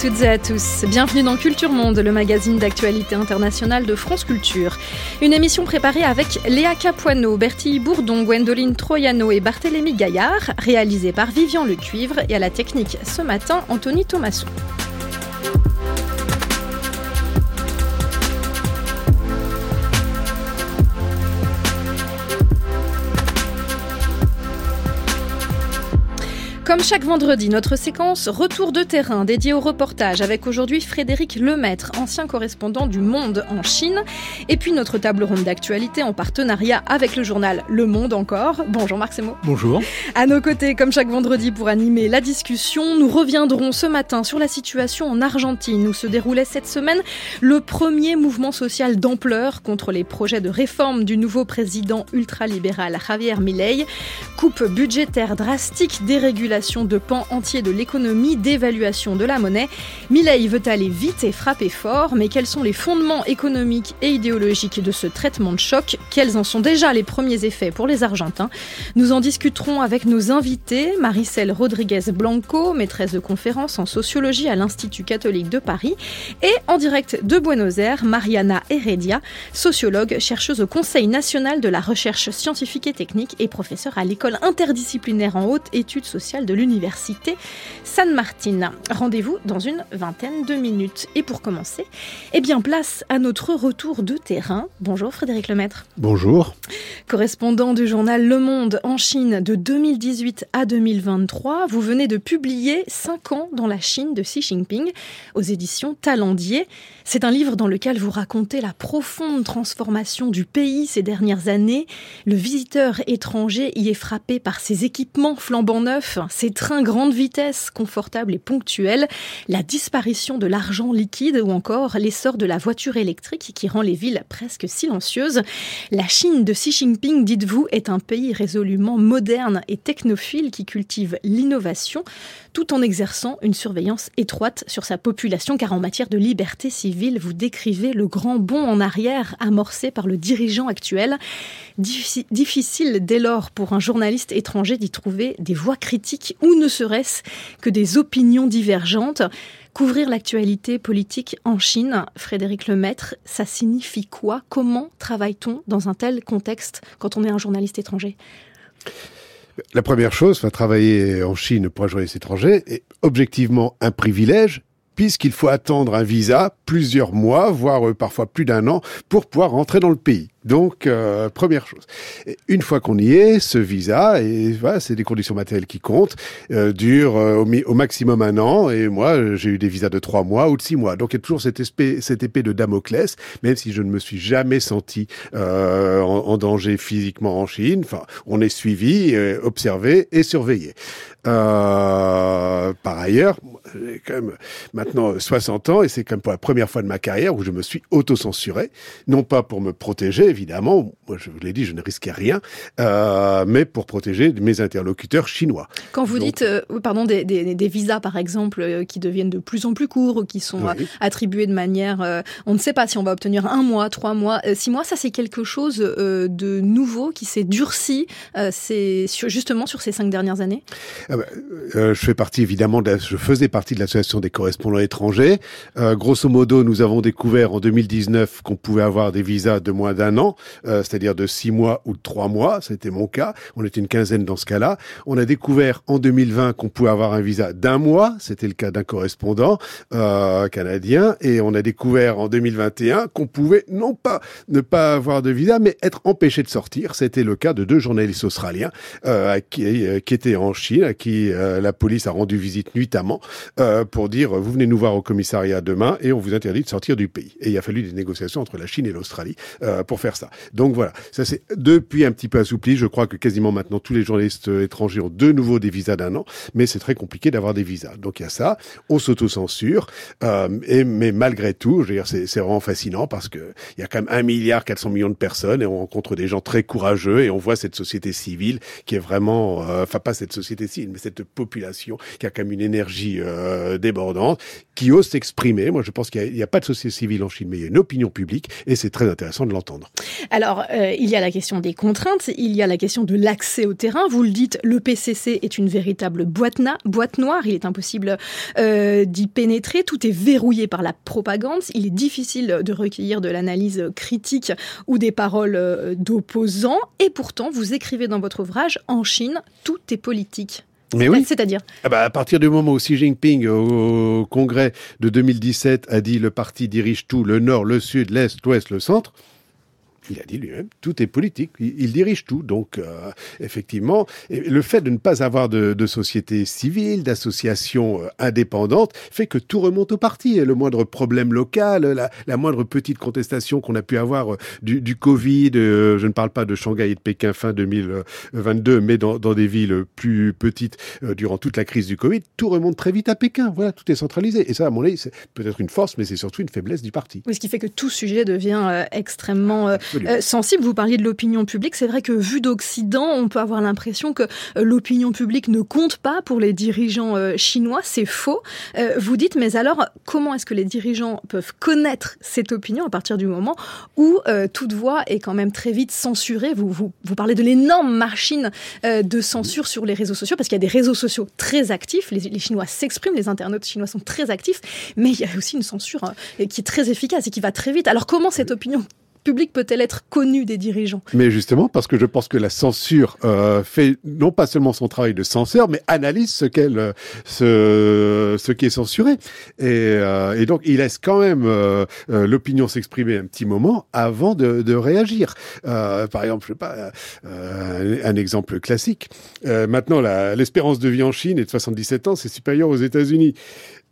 Toutes et à tous. Bienvenue dans Culture Monde, le magazine d'actualité internationale de France Culture. Une émission préparée avec Léa Capuano, Bertille Bourdon, Gwendoline Troyano et Barthélémy Gaillard, réalisée par Vivian Le Cuivre et à la technique ce matin, Anthony Thomasson. Comme chaque vendredi, notre séquence Retour de terrain dédiée au reportage avec aujourd'hui Frédéric Lemaître, ancien correspondant du Monde en Chine, et puis notre table ronde d'actualité en partenariat avec le journal Le Monde encore. Bonjour Marc Semo. Bonjour. À nos côtés, comme chaque vendredi pour animer la discussion, nous reviendrons ce matin sur la situation en Argentine où se déroulait cette semaine le premier mouvement social d'ampleur contre les projets de réforme du nouveau président ultralibéral Javier Milei. Coupe budgétaire drastique, dérégulation de pans entiers de l'économie, d'évaluation de la monnaie. Milley veut aller vite et frapper fort, mais quels sont les fondements économiques et idéologiques de ce traitement de choc? Quels en sont déjà les premiers effets pour les Argentins? Nous en discuterons avec nos invités, Maricel Rodriguez Blanco, maîtresse de conférence en sociologie à l'Institut catholique de Paris, et en direct de Buenos Aires, Mariana Heredia, sociologue, chercheuse au Conseil national de la recherche scientifique et technique et professeure à l'école interdisciplinaire en haute études sociales de l'université San Martin. Rendez-vous dans une vingtaine de minutes. Et pour commencer, eh bien, place à notre retour de terrain. Bonjour Frédéric Lemaître. Bonjour. Correspondant du journal Le Monde en Chine de 2018 à 2023, vous venez de publier 5 ans dans la Chine de Xi Jinping aux éditions Talendier. C'est un livre dans lequel vous racontez la profonde transformation du pays ces dernières années. Le visiteur étranger y est frappé par ses équipements flambant neufs, ses trains grande vitesse, confortables et ponctuels, la disparition de l'argent liquide ou encore l'essor de la voiture électrique qui rend les villes presque silencieuses. La Chine de Xi Jinping, dites-vous, est un pays résolument moderne et technophile qui cultive l'innovation tout en exerçant une surveillance étroite sur sa population car en matière de liberté civile, vous décrivez le grand bond en arrière amorcé par le dirigeant actuel. Difficile dès lors pour un journaliste étranger d'y trouver des voix critiques ou ne serait-ce que des opinions divergentes. Couvrir l'actualité politique en Chine, Frédéric Lemaître, ça signifie quoi? Comment travaille-t-on dans un tel contexte quand on est un journaliste étranger? La première chose, travailler en Chine pour un journaliste étranger est objectivement un privilège puisqu'il faut attendre un visa plusieurs mois, voire euh, parfois plus d'un an, pour pouvoir rentrer dans le pays. Donc, euh, première chose. une fois qu'on y est, ce visa, et voilà, c'est des conditions matérielles qui comptent, euh, dure euh, au, maximum un an. Et moi, j'ai eu des visas de trois mois ou de six mois. Donc, il y a toujours cette, cette épée de Damoclès, même si je ne me suis jamais senti euh, en, en, danger physiquement en Chine. Enfin, on est suivi, observé et surveillé. par ailleurs, j'ai quand même maintenant 60 ans et c'est quand même pour la première fois de ma carrière où je me suis autocensuré, non pas pour me protéger évidemment, moi je vous l'ai dit, je ne risquais rien, euh, mais pour protéger mes interlocuteurs chinois. Quand vous dites, euh, pardon, des, des, des, visas par exemple euh, qui deviennent de plus en plus courts, qui sont oui. attribués de manière, on ne sait pas si on va obtenir un mois, trois mois, six mois, ça c'est quelque chose de nouveau qui s'est durci, c'est justement sur ces cinq dernières années? Ah bah, je fais partie évidemment, de, je faisais partie de l'association des correspondants étrangers. grosso modo, nous avons découvert en 2019 qu'on pouvait avoir des visas de moins d'un an, euh, c'est-à-dire de six mois ou de trois mois. C'était mon cas. On était une quinzaine dans ce cas-là. On a découvert en 2020 qu'on pouvait avoir un visa d'un mois. C'était le cas d'un correspondant euh, canadien. Et on a découvert en 2021 qu'on pouvait non pas ne pas avoir de visa, mais être empêché de sortir. C'était le cas de deux journalistes australiens euh, qui, qui étaient en Chine, à qui la police a rendu visite nuitamment pour dire vous venez nous voir au commissariat demain et on vous interdit de sortir du pays. Et il a fallu des négociations entre la Chine et l'Australie pour faire ça. Donc voilà, ça c'est depuis un petit peu assoupli. Je crois que quasiment maintenant tous les journalistes étrangers ont de nouveau des visas d'un an, mais c'est très compliqué d'avoir des visas. Donc il y a ça, on s'auto-censure, euh, et mais malgré tout, je veux dire, c'est, vraiment fascinant parce que il y a quand même un milliard 400 millions de personnes et on rencontre des gens très courageux et on voit cette société civile qui est vraiment, euh, enfin pas cette société civile, mais cette population qui a quand même une énergie euh, débordante, qui ose s'exprimer. Moi, je pense qu'il n'y a, pas de société civile en Chine, mais il y a une opinion publique, et c'est très intéressant de l'entendre. Alors, il y a la question des contraintes, il y a la question de l'accès au terrain. Vous le dites, le PCC est une véritable boîte, boîte noire. Il est impossible d'y pénétrer. Tout est verrouillé par la propagande. Il est difficile de recueillir de l'analyse critique ou des paroles d'opposants. Et pourtant, vous écrivez dans votre ouvrage, en Chine, tout est politique. Mais oui. C'est-à-dire ah bah, À partir du moment où Xi Jinping, au congrès de 2017, a dit le parti dirige tout, le nord, le sud, l'est, l'ouest, le centre, il a dit lui-même, tout est politique, il, dirige tout. Donc, euh, effectivement, le fait de ne pas avoir de, de société civile, d'associations euh, indépendantes, fait que tout remonte au parti. Et le moindre problème local, la, la moindre petite contestation qu'on a pu avoir euh, du, du Covid, je ne parle pas de Shanghai et de Pékin fin 2022, mais dans, dans des villes plus petites durant toute la crise du Covid, tout remonte très vite à Pékin. Voilà, tout est centralisé. Et ça, à mon avis, c'est peut-être une force, mais c'est surtout une faiblesse du parti. Oui, ce qui fait que tout sujet devient extrêmement euh, sensible. Vous parliez de l'opinion publique. C'est vrai que vu d'Occident, on peut avoir l'impression que euh, l'opinion publique ne compte pas pour les dirigeants euh, chinois. C'est faux. vous dites, mais alors, comment est-ce que les dirigeants peuvent connaître cette opinion à partir du moment où toute voix est quand même très vite censurée? Vous, vous, parlez de l'énorme machine de censure sur les réseaux sociaux, parce qu'il y a des réseaux sociaux très actifs. Les Chinois s'expriment, les internautes chinois sont très actifs, mais il y a aussi une censure qui est très efficace et qui va très vite. Alors comment cette opinion public peut-elle être connue des dirigeants? Mais justement, parce que je pense que la censure euh, fait non pas seulement son travail de censeur, mais analyse ce qu'elle, euh, ce, ce qui est censuré. Et, euh, et donc, il laisse quand même euh, euh, l'opinion s'exprimer un petit moment avant de, de réagir. par exemple, je sais pas, un, exemple classique. maintenant, l'espérance de vie en Chine est de 77 ans, c'est supérieur aux États-Unis.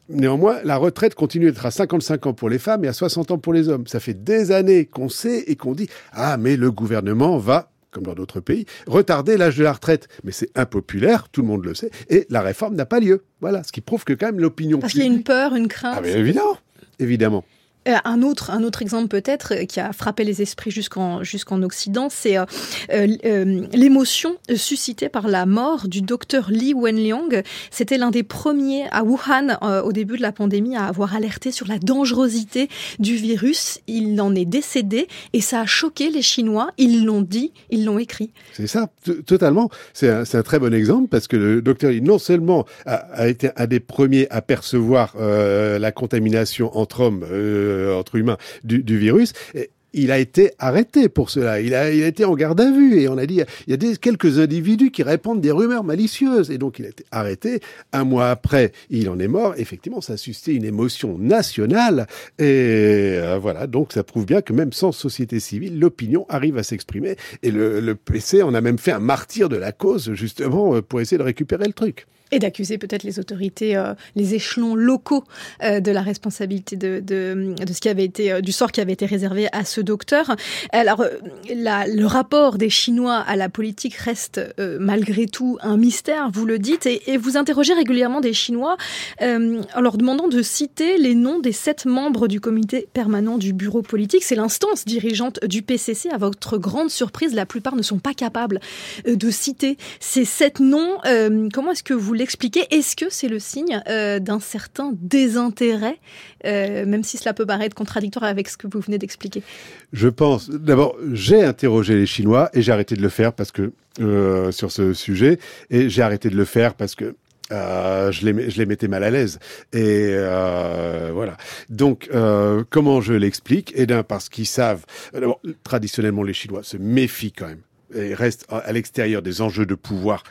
Néanmoins, la retraite continue d'être à 55 ans pour les femmes et à 60 ans pour les hommes. Ça fait des années qu'on sait et qu'on dit ah mais le gouvernement va comme dans d'autres pays, retarder l'âge de la retraite. Mais c'est impopulaire, tout le monde le sait, et la réforme n'a pas lieu. Voilà, ce qui prouve que quand même l'opinion Parce qu'il y a une peur, une crainte. Ah mais évidemment, évidemment. Euh, un autre, un autre exemple peut-être euh, qui a frappé les esprits jusqu'en jusqu'en Occident, c'est euh, l'émotion suscitée par la mort du docteur Li Wenliang. C'était l'un des premiers à Wuhan au début de la pandémie à avoir alerté sur la dangerosité du virus. Il en est décédé et ça a choqué les Chinois. Ils l'ont dit, ils l'ont écrit. C'est ça, totalement. C'est un, très bon exemple parce que le docteur Li non seulement a, été un des premiers à percevoir la contamination entre hommes entre humains du, virus. Et, il a été arrêté pour cela. Il a, il a été en garde à vue et on a dit il y a des, quelques individus qui répandent des rumeurs malicieuses et donc il a été arrêté. Un mois après, il en est mort. Effectivement, ça a suscité une émotion nationale et euh, voilà. Donc ça prouve bien que même sans société civile, l'opinion arrive à s'exprimer et le, le PC en a même fait un martyr de la cause justement euh, pour essayer de récupérer le truc et d'accuser peut-être les autorités, euh, les échelons locaux euh, de la responsabilité de, de, de, ce qui avait été, euh, du sort qui avait été réservé à ce docteur. Alors, euh, la, le rapport des Chinois à la politique reste euh, malgré tout un mystère, vous le dites, et, et vous interrogez régulièrement des Chinois en leur demandant de citer les noms des sept membres du comité permanent du bureau politique. C'est l'instance dirigeante du PCC. À votre grande surprise, la plupart ne sont pas capables de citer ces sept noms. comment est-ce que vous l'expliquer. Est-ce que c'est le signe euh, d'un certain désintérêt, euh, même si cela peut paraître contradictoire avec ce que vous venez d'expliquer? Je pense. D'abord, j'ai interrogé les Chinois et j'ai arrêté de le faire parce que euh, sur ce sujet et j'ai arrêté de le faire parce que je, les, mettais mal à l'aise. Et voilà. Donc, comment je l'explique? Eh bien, parce qu'ils savent. Traditionnellement, les Chinois se méfient quand même et restent à l'extérieur des enjeux de pouvoir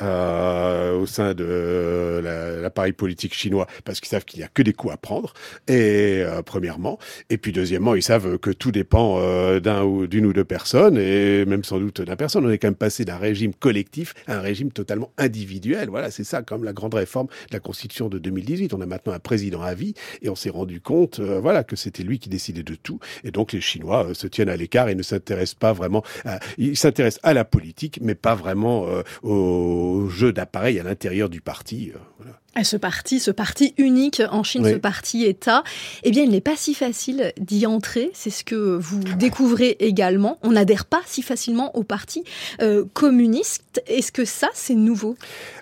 euh, au sein de euh, l'appareil politique chinois parce qu'ils savent qu'il n'y a que des coups à prendre. Et euh, premièrement, et puis deuxièmement, ils savent que tout dépend euh, d'un ou d'une ou deux personnes et même sans doute d'un personne. On est quand même passé d'un régime collectif à un régime totalement individuel. Voilà, c'est ça comme la grande réforme de la Constitution de 2018. On a maintenant un président à vie et on s'est rendu compte, voilà, que c'était lui qui décidait de tout. Et donc les Chinois se tiennent à l'écart et ne s'intéressent pas vraiment. À, ils s'intéressent à la politique, mais pas vraiment au jeu d'appareil à l'intérieur du parti. Euh, ce parti, ce parti unique en Chine, ce parti État, eh bien, il n'est pas si facile d'y entrer. C'est ce que vous découvrez également. On n'adhère pas si facilement au parti euh, communiste. Est-ce que ça, c'est nouveau?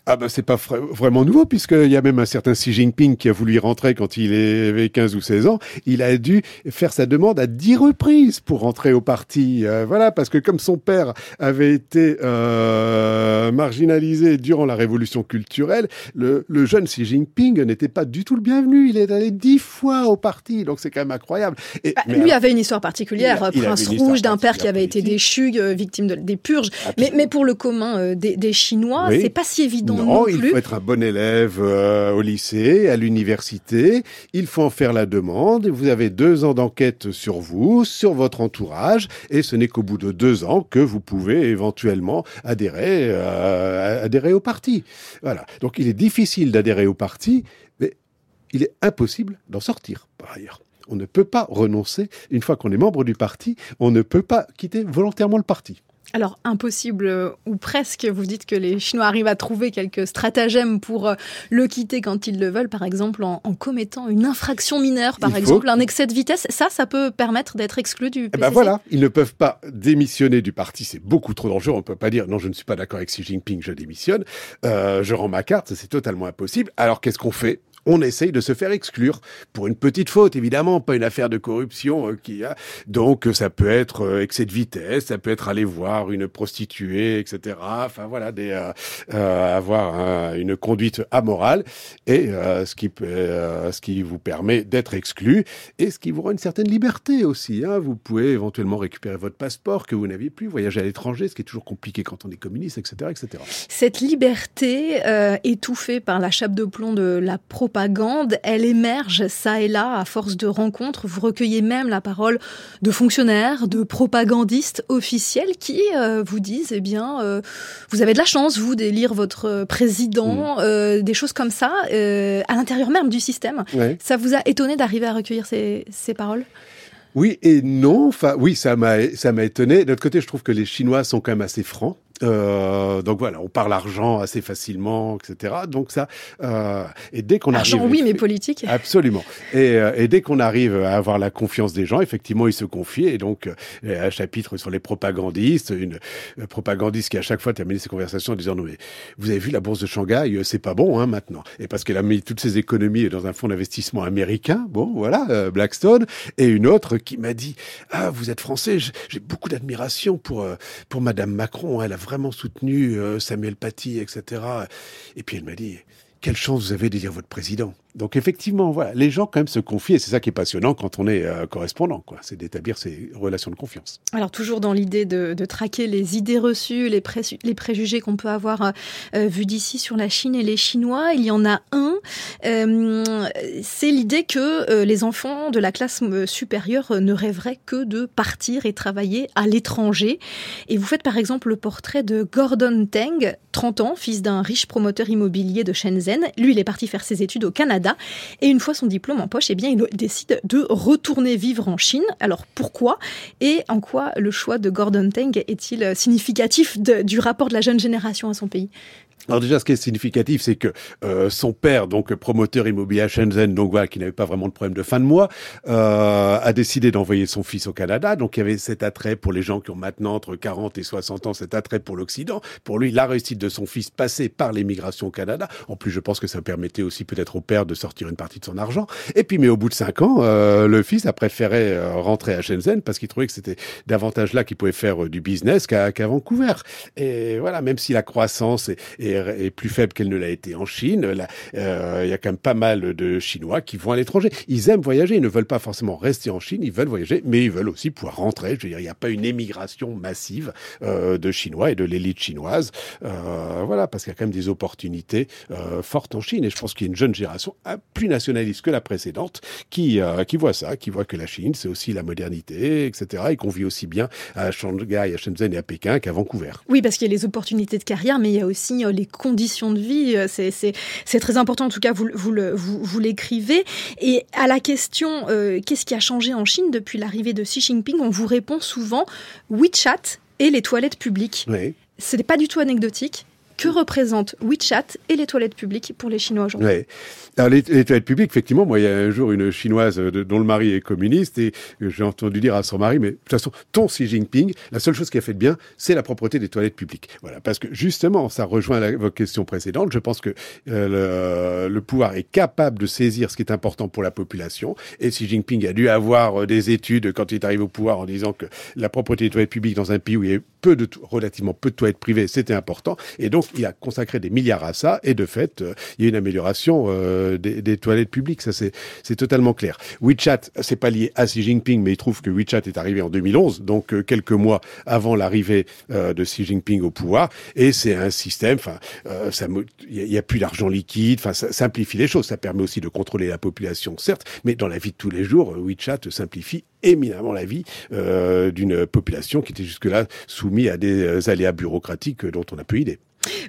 Ah ben c'est pas vraiment nouveau puisqu'il y a même un certain Xi Jinping qui a voulu y rentrer quand il avait 15 ou 16 ans. Il a dû faire sa demande à 10 reprises pour rentrer au parti. Euh, voilà, parce que comme son père avait été euh, marginalisé durant la révolution culturelle, le, le jeune Xi Jinping n'était pas du tout le bienvenu. Il est allé 10 fois au parti, donc c'est quand même incroyable. Et, bah, lui avait une histoire particulière, prince rouge d'un père qui avait été déchu, euh, victime de, des purges. Mais, mais, pour le commun euh, des, des, Chinois, c'est pas si évident non, il faut être un bon élève euh, au lycée, à l'université. Il faut en faire la demande. Vous avez deux ans d'enquête sur vous, sur votre entourage, et ce n'est qu'au bout de deux ans que vous pouvez éventuellement adhérer, adhérer au parti. Voilà. Donc il est difficile d'adhérer au parti, mais il est impossible d'en sortir, par ailleurs. On ne peut pas renoncer, une fois qu'on est membre du parti, on ne peut pas quitter volontairement le parti. Alors impossible euh, ou presque, vous dites que les Chinois arrivent à trouver quelques stratagèmes pour euh, le quitter quand ils le veulent, par exemple en, commettant une infraction mineure, par exemple un excès de vitesse. Ça, ça peut permettre d'être exclu du PCC. Eh ben voilà, ils ne peuvent pas démissionner du parti, c'est beaucoup trop dangereux. On ne peut pas dire non, je ne suis pas d'accord avec Xi Jinping, je démissionne, euh, je rends ma carte, c'est totalement impossible. Alors qu'est-ce qu'on fait? On essaye de se faire exclure pour une petite faute, évidemment, pas une affaire de corruption euh, qui a. Donc, ça peut être euh, excès de vitesse, ça peut être aller voir une prostituée, etc. Enfin voilà, des, euh, avoir une conduite amorale et ce qui ce qui vous permet d'être exclu et ce qui vous rend une certaine liberté aussi. Hein. Vous pouvez éventuellement récupérer votre passeport que vous n'aviez plus, voyager à l'étranger, ce qui est toujours compliqué quand on est communiste, etc.. Cette liberté étouffée par la chape de plomb de la propagande propagande, elle émerge ça et là à force de rencontres. Vous recueillez même la parole de fonctionnaires, de propagandistes officiels qui euh, vous disent, eh bien, euh, vous avez de la chance, vous, d'élire votre président, mm. euh, des choses comme ça, à l'intérieur même du système. Ça vous a étonné d'arriver à recueillir ces, ces paroles? Oui et non. Enfin, oui, ça m'a ça m'a étonné. D'un autre côté, je trouve que les Chinois sont quand même assez francs. Euh, donc voilà, on parle argent assez facilement, etc. Donc ça, euh, et dès qu'on arrive, argent oui, mais politique. Absolument. Et, euh, et dès qu'on arrive à avoir la confiance des gens, effectivement, ils se confient. Et donc, euh, un chapitre sur les propagandistes, une propagandiste qui à chaque fois termine ses conversations en disant non mais vous avez vu la bourse de Shanghai, c'est pas bon hein, maintenant. Et parce qu'elle a mis toutes ses économies dans un fonds d'investissement américain, bon voilà, Blackstone, et une autre qui m'a dit ah vous êtes français, j'ai beaucoup d'admiration pour pour Madame Macron, elle a vraiment soutenu euh, Samuel Paty, etc. Et puis elle m'a dit, quelle chance vous avez de dire votre président. Donc effectivement, les gens quand même se confient et c'est ça qui est passionnant quand on est euh, correspondant. C'est d'établir ces relations de confiance. Alors toujours dans l'idée de, traquer les idées reçues, les, les préjugés qu'on peut avoir euh, euh, vus d'ici sur la Chine et les Chinois, il y en a un. c'est l'idée que les enfants de la classe supérieure ne rêveraient que de partir et travailler à l'étranger. Et vous faites par exemple le portrait de Gordon Teng, 30 ans, fils d'un riche promoteur immobilier de Shenzhen. Lui, il est parti faire ses études au Canada. Et une fois son diplôme en poche, eh bien, il décide de retourner vivre en Chine. Alors pourquoi Et en quoi le choix de Gordon Teng est-il significatif du rapport de la jeune génération à son pays? Alors déjà, ce qui est significatif, c'est que euh, son père, donc promoteur immobilier à Shenzhen, donc voilà, qui n'avait pas vraiment de problème de fin de mois, euh, a décidé d'envoyer son fils au Canada. Donc il y avait cet attrait pour les gens qui ont maintenant entre 40 et 60 ans, cet attrait pour l'Occident. Pour lui, la réussite de son fils passait par l'émigration au Canada. En plus, je pense que ça permettait aussi peut-être au père de sortir une partie de son argent. Et puis, mais au bout de cinq ans, euh, le fils a préféré euh, rentrer à Shenzhen parce qu'il trouvait que c'était davantage là qu'il pouvait faire euh, du business qu'à Vancouver. Et voilà, même si la croissance est, est est, plus faible qu'elle ne l'a été en Chine. Euh, il y a quand même pas mal de Chinois qui vont à l'étranger. Ils aiment voyager, ils ne veulent pas forcément rester en Chine, ils veulent voyager, mais ils veulent aussi pouvoir rentrer. Je veux dire, il n'y a pas une émigration massive euh, de Chinois et de l'élite chinoise. Euh, voilà, parce qu'il y a quand même des opportunités fortes en Chine. Et je pense qu'il y a une jeune génération plus nationaliste que la précédente qui, qui voit ça, qui voit que la Chine, c'est aussi la modernité, etc. Et qu'on vit aussi bien à Shanghai, à Shenzhen et à Pékin qu'à Vancouver. Oui, parce qu'il y a les opportunités de carrière, mais il y a aussi les conditions de vie. Euh, c'est très important, en tout cas, vous, vous, vous, l'écrivez. Et à la question euh, qu'est-ce qui a changé en Chine depuis l'arrivée de Xi Jinping, on vous répond souvent WeChat et les toilettes publiques. Ce n'est pas du tout anecdotique. Que représentent WeChat et les toilettes publiques pour les Chinois aujourd'hui les, toilettes publiques, effectivement, moi, il y a un jour une chinoise dont le mari est communiste et j'ai entendu dire à son mari, mais de toute façon, ton Xi Jinping, la seule chose qui a fait de bien, c'est la propreté des toilettes publiques. Voilà, parce que justement, ça rejoint la, votre question précédente. Je pense que euh, le, le, pouvoir est capable de saisir ce qui est important pour la population. Et Xi Jinping a dû avoir euh, des études quand il est arrivé au pouvoir en disant que la propreté des toilettes publiques dans un pays où il y a peu de, relativement peu de toilettes privées, c'était important. Et donc, il a consacré des milliards à ça. Et de fait, euh, il y a une amélioration euh, des, toilettes publiques. Ça, c'est, totalement clair. WeChat, c'est pas lié à Xi Jinping, mais il trouve que WeChat est arrivé en 2011, donc euh, quelques mois avant l'arrivée de Xi Jinping au pouvoir. Et c'est un système, enfin, il n'y a, a, plus d'argent liquide, enfin, ça simplifie les choses. Ça permet aussi de contrôler la population, certes, mais dans la vie de tous les jours, WeChat simplifie éminemment la vie d'une population qui était jusque-là soumise à des aléas bureaucratiques dont on n'a peu idée.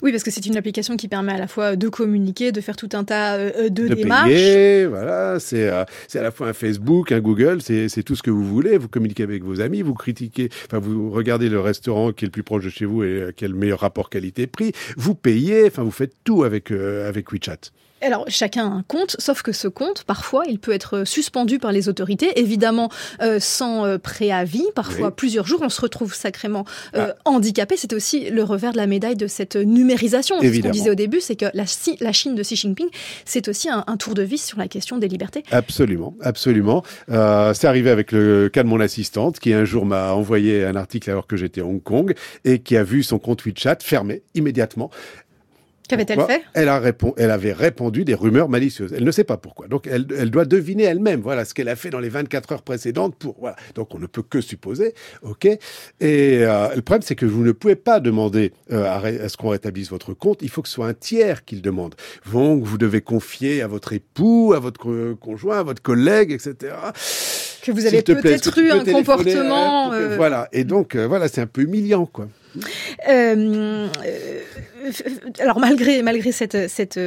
Oui, parce que c'est une application qui permet à la fois de communiquer, de faire tout un tas euh, de, de démarches. Payer, voilà, c'est à la fois un Facebook, un Google, c'est tout ce que vous voulez. Vous communiquez avec vos amis, vous critiquez, enfin vous regardez le restaurant qui est le plus proche de chez vous et quel meilleur rapport qualité-prix. Vous payez, enfin vous faites tout avec avec WeChat. Alors, chacun a un compte, sauf que ce compte, parfois, il peut être suspendu par les autorités, évidemment euh, sans euh, préavis, parfois plusieurs jours. On se retrouve sacrément euh, ah. handicapé. C'est aussi le revers de la médaille de cette numérisation. Ce qu'on disait au début, c'est que la, la, Chine de Xi Jinping, c'est aussi un, tour de vis sur la question des libertés. Absolument, absolument. c'est arrivé avec le cas de mon assistante, qui un jour m'a envoyé un article alors que j'étais à Hong Kong et qui a vu son compte WeChat fermé immédiatement. Qu'avait-elle fait elle, a elle avait répondu des rumeurs malicieuses. Elle ne sait pas pourquoi. Donc, elle, elle doit deviner elle-même, voilà, ce qu'elle a fait dans les 24 heures précédentes pour, voilà. Donc, on ne peut que supposer, ok. Et euh, le problème, c'est que vous ne pouvez pas demander euh, à, ce qu'on rétablisse votre compte. Il faut que ce soit un tiers qui le demande. Donc, vous devez confier à votre époux, à votre conjoint, à votre collègue, etc. Que vous avez peut-être eu un comportement. Euh, voilà. Et donc, voilà, c'est un peu humiliant, quoi. Euh, euh, alors malgré malgré cette cette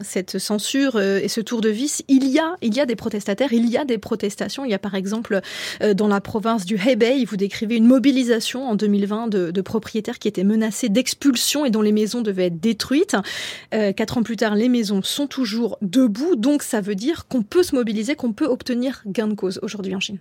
cette censure euh, et ce tour de vis, il y a il y a des protestataires, il y a des protestations. Il y a par exemple dans la province du Hebei, vous décrivez une mobilisation en 2020 de, de propriétaires qui étaient menacés d'expulsion et dont les maisons devaient être détruites. quatre ans plus tard, les maisons sont toujours debout, donc ça veut dire qu'on peut se mobiliser, qu'on peut obtenir gain de cause aujourd'hui en Chine.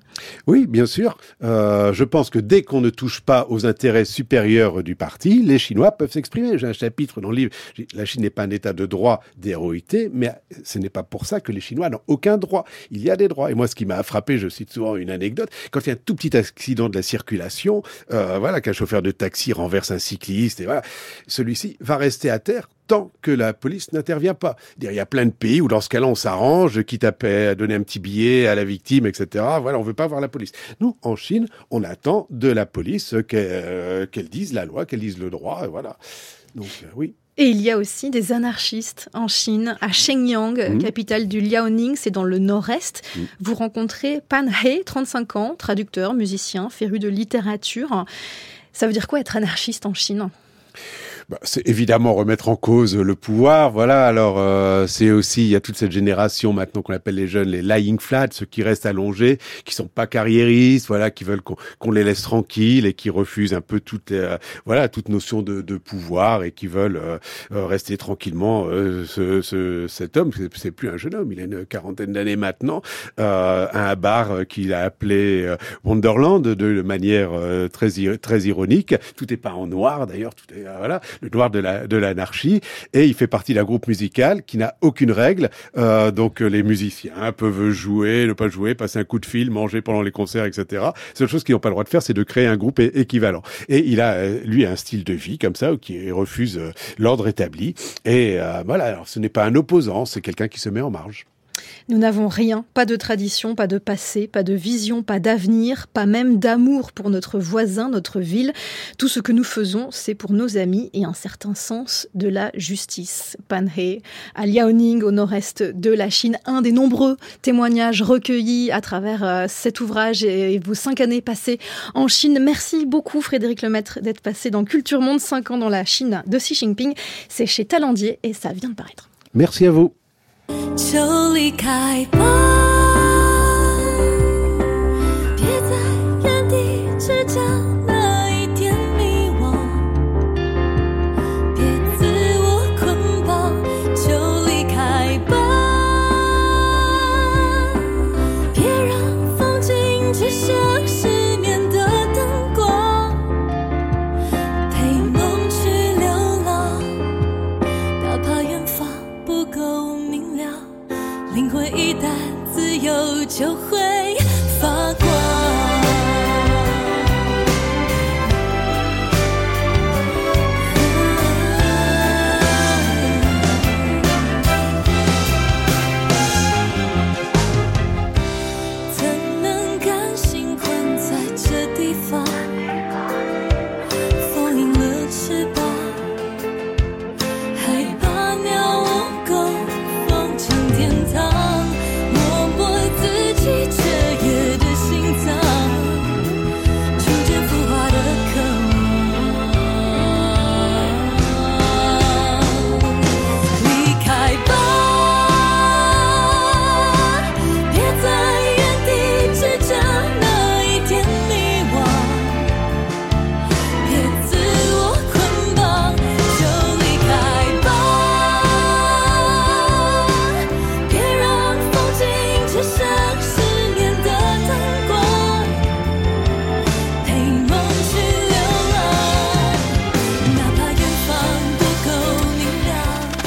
Oui, bien sûr. je pense que dès qu'on ne touche pas aux intérêts supérieurs du parti, les Chinois peuvent s'exprimer. J'ai un chapitre dans le livre, la Chine n'est pas un état de droit, d'héroïté, mais ce n'est pas pour ça que les Chinois n'ont aucun droit. Il y a des droits. Et moi, ce qui m'a frappé, je cite souvent une anecdote, quand il y a un tout petit accident de la circulation, euh, voilà, qu'un chauffeur de taxi renverse un cycliste, et voilà, celui-ci va rester à terre tant que la police n'intervient pas. Il y a plein de pays où dans ce cas-là, on s'arrange, quitte à, donner un petit billet à la victime, etc. Voilà, on veut pas voir la police. Nous, en Chine, on attend de la police qu'elle dise la loi, qu'elle dise le droit, voilà. Donc, euh, oui. Et il y a aussi des anarchistes en Chine, à Shenyang, mmh. capitale du Liaoning, c'est dans le nord-est. Mmh. Vous rencontrez Pan He, 35 ans, traducteur, musicien, féru de littérature. Ça veut dire quoi être anarchiste en Chine? Bah, c'est évidemment remettre en cause le pouvoir. Voilà. Alors euh, c'est aussi il y a toute cette génération maintenant qu'on appelle les jeunes les lying flat, ceux qui restent allongés, qui sont pas carriéristes, voilà, qui veulent qu'on les laisse tranquilles et qui refusent un peu toute euh, voilà toute notion de, de, pouvoir et qui veulent euh, rester tranquillement. Ce, ce, cet homme, c'est plus un jeune homme, il a une quarantaine d'années maintenant, un bar qu'il a appelé Wonderland de, manière très très ironique. Tout est pas en noir d'ailleurs, tout est voilà le noir de la de l'anarchie, et il fait partie d'un groupe musical qui n'a aucune règle. Euh, donc les musiciens peuvent jouer, ne pas jouer, passer un coup de fil, manger pendant les concerts, etc. Seule chose qu'ils n'ont pas le droit de faire, c'est de créer un groupe équivalent. Et il a euh, lui un style de vie comme ça qui refuse euh, l'ordre établi. Et voilà, alors ce n'est pas un opposant, c'est quelqu'un qui se met en marge. Nous n'avons rien, pas de tradition, pas de passé, pas de vision, pas d'avenir, pas même d'amour pour notre voisin, notre ville. Tout ce que nous faisons, c'est pour nos amis et un certain sens de la justice. Panhe, à Liaoning, au nord-est de la Chine, un des nombreux témoignages recueillis à travers euh, cet ouvrage et vos cinq années passées en Chine. Merci beaucoup Frédéric Lemaître d'être passé dans Culture Monde, cinq ans dans la Chine de Xi Jinping. C'est chez Talendier et ça vient de paraître. Merci à vous. 就离开吧。灵魂一旦自由，就会发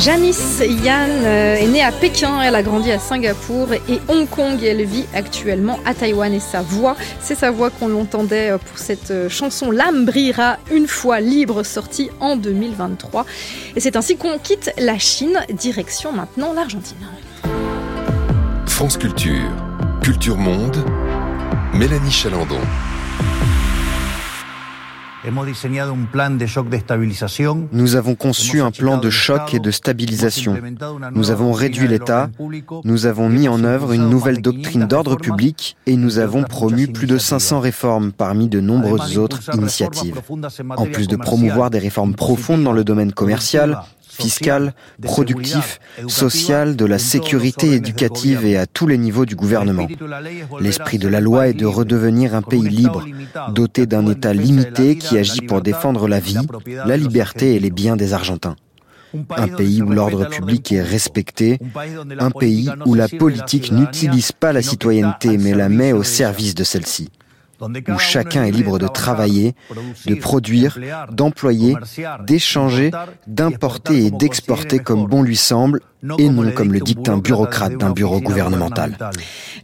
Janice Yan euh, est née à Pékin, elle a grandi à Singapour et Hong Kong. Elle vit actuellement à Taïwan. Et sa voix, c'est sa voix qu'on l'entendait euh, pour cette euh, chanson L'âme brillera une fois libre sortie en 2023 et c'est ainsi qu'on quitte la Chine, direction maintenant l'Argentine. France Culture, Culture Monde, Mélanie Chalandon. Nous avons conçu un plan de choc et de stabilisation. Nous avons réduit l'État, nous avons mis en œuvre une nouvelle doctrine d'ordre public et nous avons promu plus de 500 réformes parmi de nombreuses autres initiatives. En plus de promouvoir des réformes profondes dans le domaine commercial, fiscal, productif, social, de la sécurité éducative et à tous les niveaux du gouvernement. L'esprit de la loi est de redevenir un pays libre, doté d'un État limité qui agit pour défendre la vie, la liberté et les biens des Argentins. Un pays où l'ordre public est respecté, un pays où la politique n'utilise pas la citoyenneté mais la met au service de celle-ci où chacun est libre de travailler, de produire, d'employer, d'échanger, d'importer et d'exporter comme bon lui semble, et non comme le dicte un bureaucrate d'un bureau gouvernemental.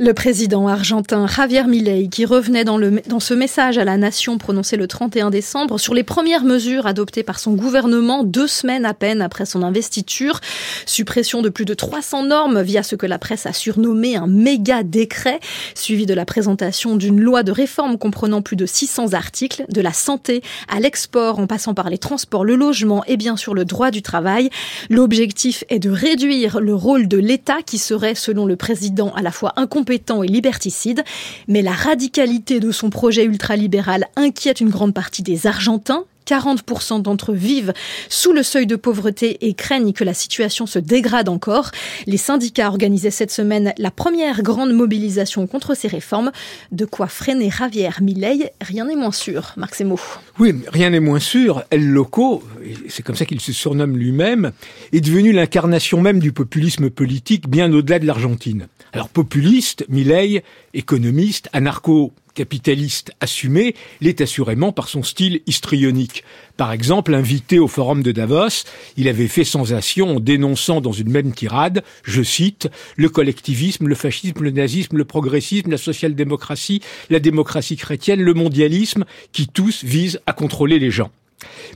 Le président argentin Javier Milei, qui revenait dans, le, dans ce message à la nation prononcé le 31 décembre sur les premières mesures adoptées par son gouvernement deux semaines à peine après son investiture, suppression de plus de 300 normes via ce que la presse a surnommé un méga décret, suivi de la présentation d'une loi de réforme comprenant plus de 600 articles, de la santé à l'export en passant par les transports, le logement et bien sûr le droit du travail. L'objectif est de réduire le rôle de l'État qui serait, selon le président, à la fois incompétent et liberticide. Mais la radicalité de son projet ultralibéral inquiète une grande partie des Argentins 40% d'entre eux vivent sous le seuil de pauvreté et craignent que la situation se dégrade encore. Les syndicats organisaient cette semaine la première grande mobilisation contre ces réformes. De quoi freiner Javier Milei, rien n'est moins sûr. Marc Semo. Oui, rien n'est moins sûr. El Loco, c'est comme ça qu'il se surnomme lui-même, est devenu l'incarnation même du populisme politique bien au-delà de l'Argentine. Alors populiste, Milei, économiste, anarcho capitaliste assumé, l'est assurément par son style histrionique. Par exemple, invité au forum de Davos, il avait fait sensation en dénonçant dans une même tirade, je cite, le collectivisme, le fascisme, le nazisme, le progressisme, la social-démocratie, la démocratie chrétienne, le mondialisme, qui tous visent à contrôler les gens.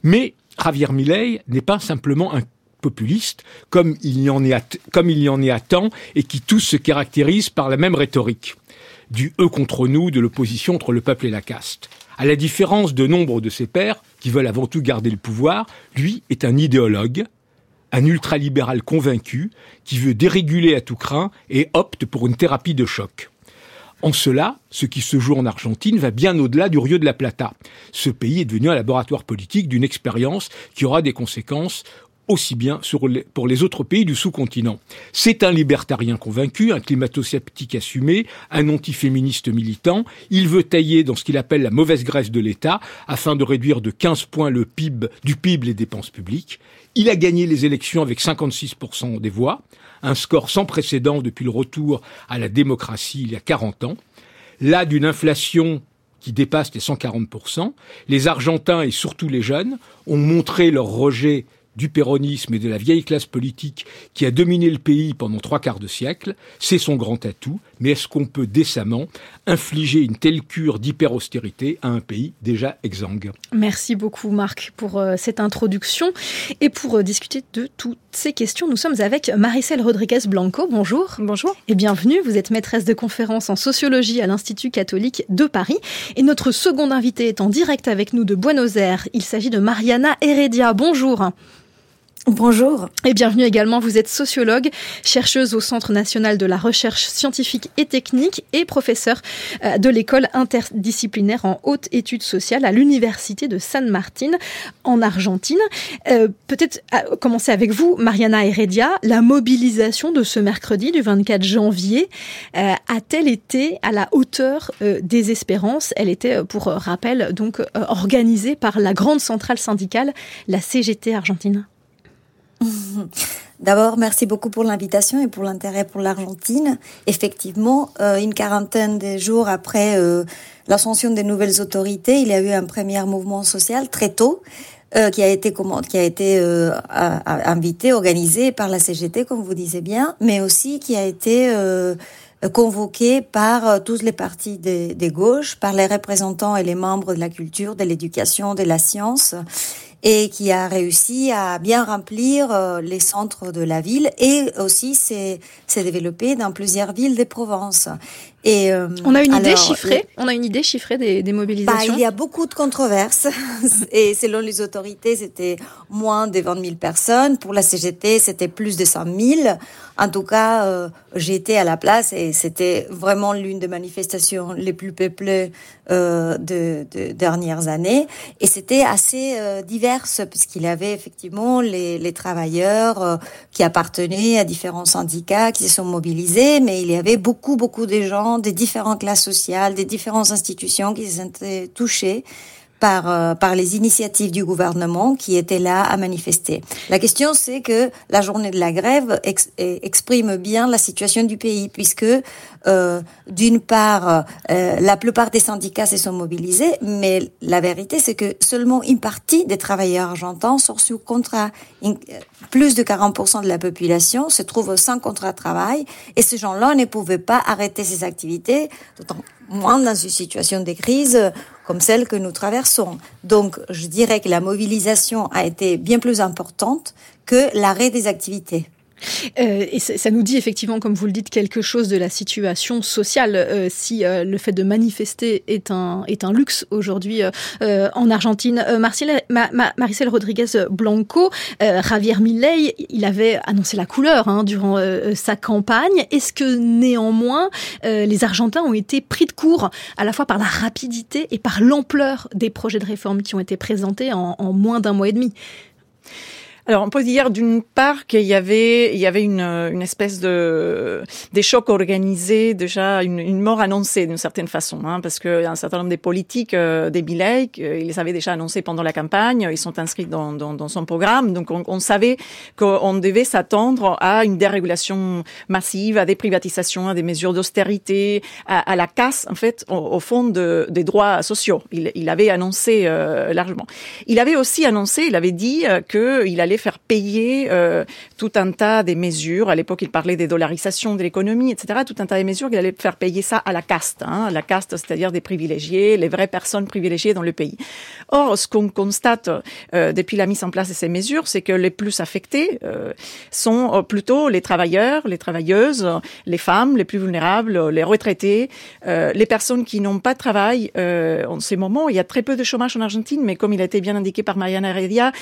Mais Javier Milei n'est pas simplement un populiste, comme il y en est à, temps, et qui tous se caractérisent par la même rhétorique du eux contre nous, de l'opposition entre le peuple et la caste. À la différence de nombre de ses pairs, qui veulent avant tout garder le pouvoir, lui est un idéologue, un ultralibéral convaincu, qui veut déréguler à tout craint et opte pour une thérapie de choc. En cela, ce qui se joue en Argentine va bien au-delà du Rio de la Plata. Ce pays est devenu un laboratoire politique d'une expérience qui aura des conséquences aussi bien sur les, pour les autres pays du sous-continent. C'est un libertarien convaincu, un climato-sceptique assumé, un antiféministe militant. Il veut tailler dans ce qu'il appelle la mauvaise graisse de l'État afin de réduire de 15 points le PIB, du PIB les dépenses publiques. Il a gagné les élections avec 56% des voix, un score sans précédent depuis le retour à la démocratie il y a 40 ans. Là, d'une inflation qui dépasse les 140%, les Argentins et surtout les jeunes ont montré leur rejet du péronisme et de la vieille classe politique qui a dominé le pays pendant trois quarts de siècle. C'est son grand atout. Mais est-ce qu'on peut décemment infliger une telle cure d'hyper-austérité à un pays déjà exsangue? Merci beaucoup Marc pour euh, cette introduction. Et pour euh, discuter de toutes ces questions, nous sommes avec Maricel Rodriguez Blanco. Bonjour. Bonjour. Et bienvenue. Vous êtes maîtresse de conférence en sociologie à l'Institut catholique de Paris. Et notre second invité est en direct avec nous de Buenos Aires. Il s'agit de Mariana Heredia. Bonjour. Bonjour. Et bienvenue également, vous êtes sociologue, chercheuse au Centre national de la recherche scientifique et technique et professeur euh, de l'école interdisciplinaire en haute études sociales à l'Université de San Martin en Argentine. Euh, Peut-être euh, commencer avec vous, Mariana Heredia. La mobilisation de ce mercredi du 24 janvier euh, a-t-elle été à la hauteur des espérances? Elle était, pour rappel, donc organisée par la grande centrale syndicale, la CGT argentine. D'abord, merci beaucoup pour l'invitation et pour l'intérêt pour l'Argentine. Effectivement, euh, une quarantaine de jours après euh, l'ascension des nouvelles autorités, il y a eu un premier mouvement social très tôt. Euh, qui a été qui a été invité, organisé par la CGT, comme vous disiez bien, mais aussi qui a été convoqué par tous les partis des gauches, par les représentants et les membres de la culture, de l'éducation, de la science, et qui a réussi à bien remplir euh, les centres de la ville et aussi s'est développé dans plusieurs villes de Provence. Et euh, On a une idée chiffrée On a une idée chiffrée des, des bah, mobilisations il y a beaucoup de controverses et selon les autorités, c'était moins de 20 000 personnes. Pour la CGT, c'était plus de 100 000. En tout cas, euh, j'ai été à la place et c'était vraiment l'une des manifestations les plus peuplées euh, de, de dernières années. Et c'était assez euh, diverse puisqu'il y avait effectivement les, les travailleurs euh, qui appartenaient à différents syndicats qui se sont mobilisés, mais il y avait beaucoup, beaucoup de gens des différentes classes sociales, des différentes institutions qui se sentaient touchées par, euh, par les initiatives du gouvernement qui étaient là à manifester. La question, c'est que la journée de la grève ex- eh, exprime bien la situation du pays, puisque euh, d'une part, euh, la plupart des syndicats se sont mobilisés, mais la vérité, c'est que seulement une partie des travailleurs argentins sont sous contrat. Euh, plus de 40% de la population se trouve sans contrat de travail, et ces gens-là ne pouvaient pas arrêter ces activités, moins dans une situation de crise comme celle que nous traversons. Donc, je dirais que la mobilisation a été bien plus importante que l'arrêt des activités. Euh, et ça nous dit effectivement, comme vous le dites, quelque chose de la situation sociale. euh, si euh, le fait de manifester est un, est un luxe aujourd'hui euh, euh, en Argentine. Euh, Marcel, Ma- Ma- Maricel Rodriguez Blanco, Javier Milei, il avait annoncé la couleur hein, durant sa campagne. Est-ce que néanmoins, les Argentins ont été pris de court à la fois par la rapidité et par l'ampleur des projets de réforme qui ont été présentés en, en moins d'un mois et demi? Alors, on peut dire d'une part qu'il y avait, il y avait une, une espèce de des chocs organisés, déjà une, une mort annoncée d'une certaine façon, hein, parce que un certain nombre des politiques euh, des Milei, ils les avaient déjà annoncés pendant la campagne, ils sont inscrits dans, dans, dans son programme, donc on, on savait qu'on devait s'attendre à une dérégulation massive, à des privatisations, à des mesures d'austérité, à, à la casse en fait au, au fond de, des droits sociaux. Il, il avait annoncé euh, largement. Il avait aussi annoncé, il avait dit euh, qu'il allait faire payer euh, tout un tas des mesures. À l'époque, il parlait des dollarisations de l'économie, etc. Tout un tas de mesures qu'il allait faire payer ça à la caste. Hein, la caste, c'est-à-dire des privilégiés, les vraies personnes privilégiées dans le pays. Or, ce qu'on constate euh, depuis la mise en place de ces mesures, c'est que les plus affectés euh, sont euh, plutôt les travailleurs, les travailleuses, les femmes les plus vulnérables, les retraités, euh, les personnes qui n'ont pas de travail. En ces moments, il y a très peu de chômage en Argentine, mais comme il a été bien indiqué par Mariana Heredia,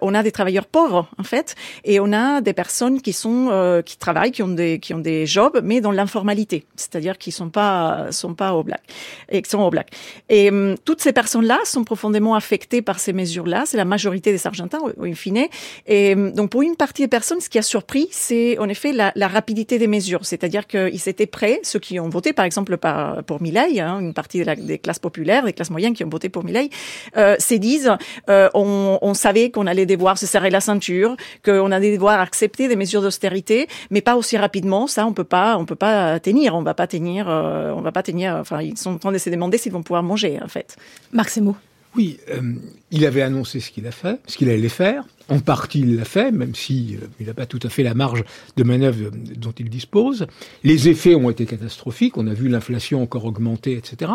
on a des travailleurs pauvres en fait, et on a des personnes qui sont euh, qui travaillent, qui ont des qui ont des jobs, mais dans l'informalité, c'est-à-dire qui sont pas sont pas au black et qui sont au black. Et hum, toutes ces personnes-là sont profondément affectées par ces mesures-là. C'est la majorité des Argentins, au, in fine. Et hum, donc pour une partie des personnes, ce qui a surpris, c'est en effet la, la rapidité des mesures, c'est-à-dire qu'ils étaient prêts, ceux qui ont voté par exemple par, pour Milei, hein, une partie des classes populaires, des classes moyennes qui ont voté pour Milei, euh, se disent euh, on, on savait qu'on allait devoir se serrer la ceinture, qu'on allait devoir accepter des mesures d'austérité, mais pas aussi rapidement. Ça, on peut pas, on peut pas tenir, on va pas tenir, euh, on va pas tenir. Enfin, ils sont en train de se demander s'ils vont pouvoir manger en fait. Marc Semo. Oui, euh, il avait annoncé ce qu'il a fait, ce qu'il allait faire. En partie, il l'a fait, même si euh, il n'a pas tout à fait la marge de manœuvre euh, dont il dispose. Les effets ont été catastrophiques. On a vu l'inflation encore augmenter, etc.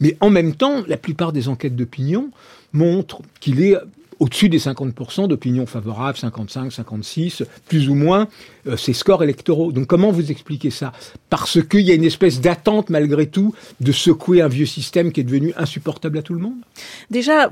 Mais en même temps, la plupart des enquêtes d'opinion montrent qu'il est au-dessus des 50% d'opinion favorable, 55, 56, plus ou moins, euh, ces scores électoraux. Donc comment vous expliquez ça? Parce qu'il y a une espèce d'attente malgré tout de secouer un vieux système qui est devenu insupportable à tout le monde? Déjà,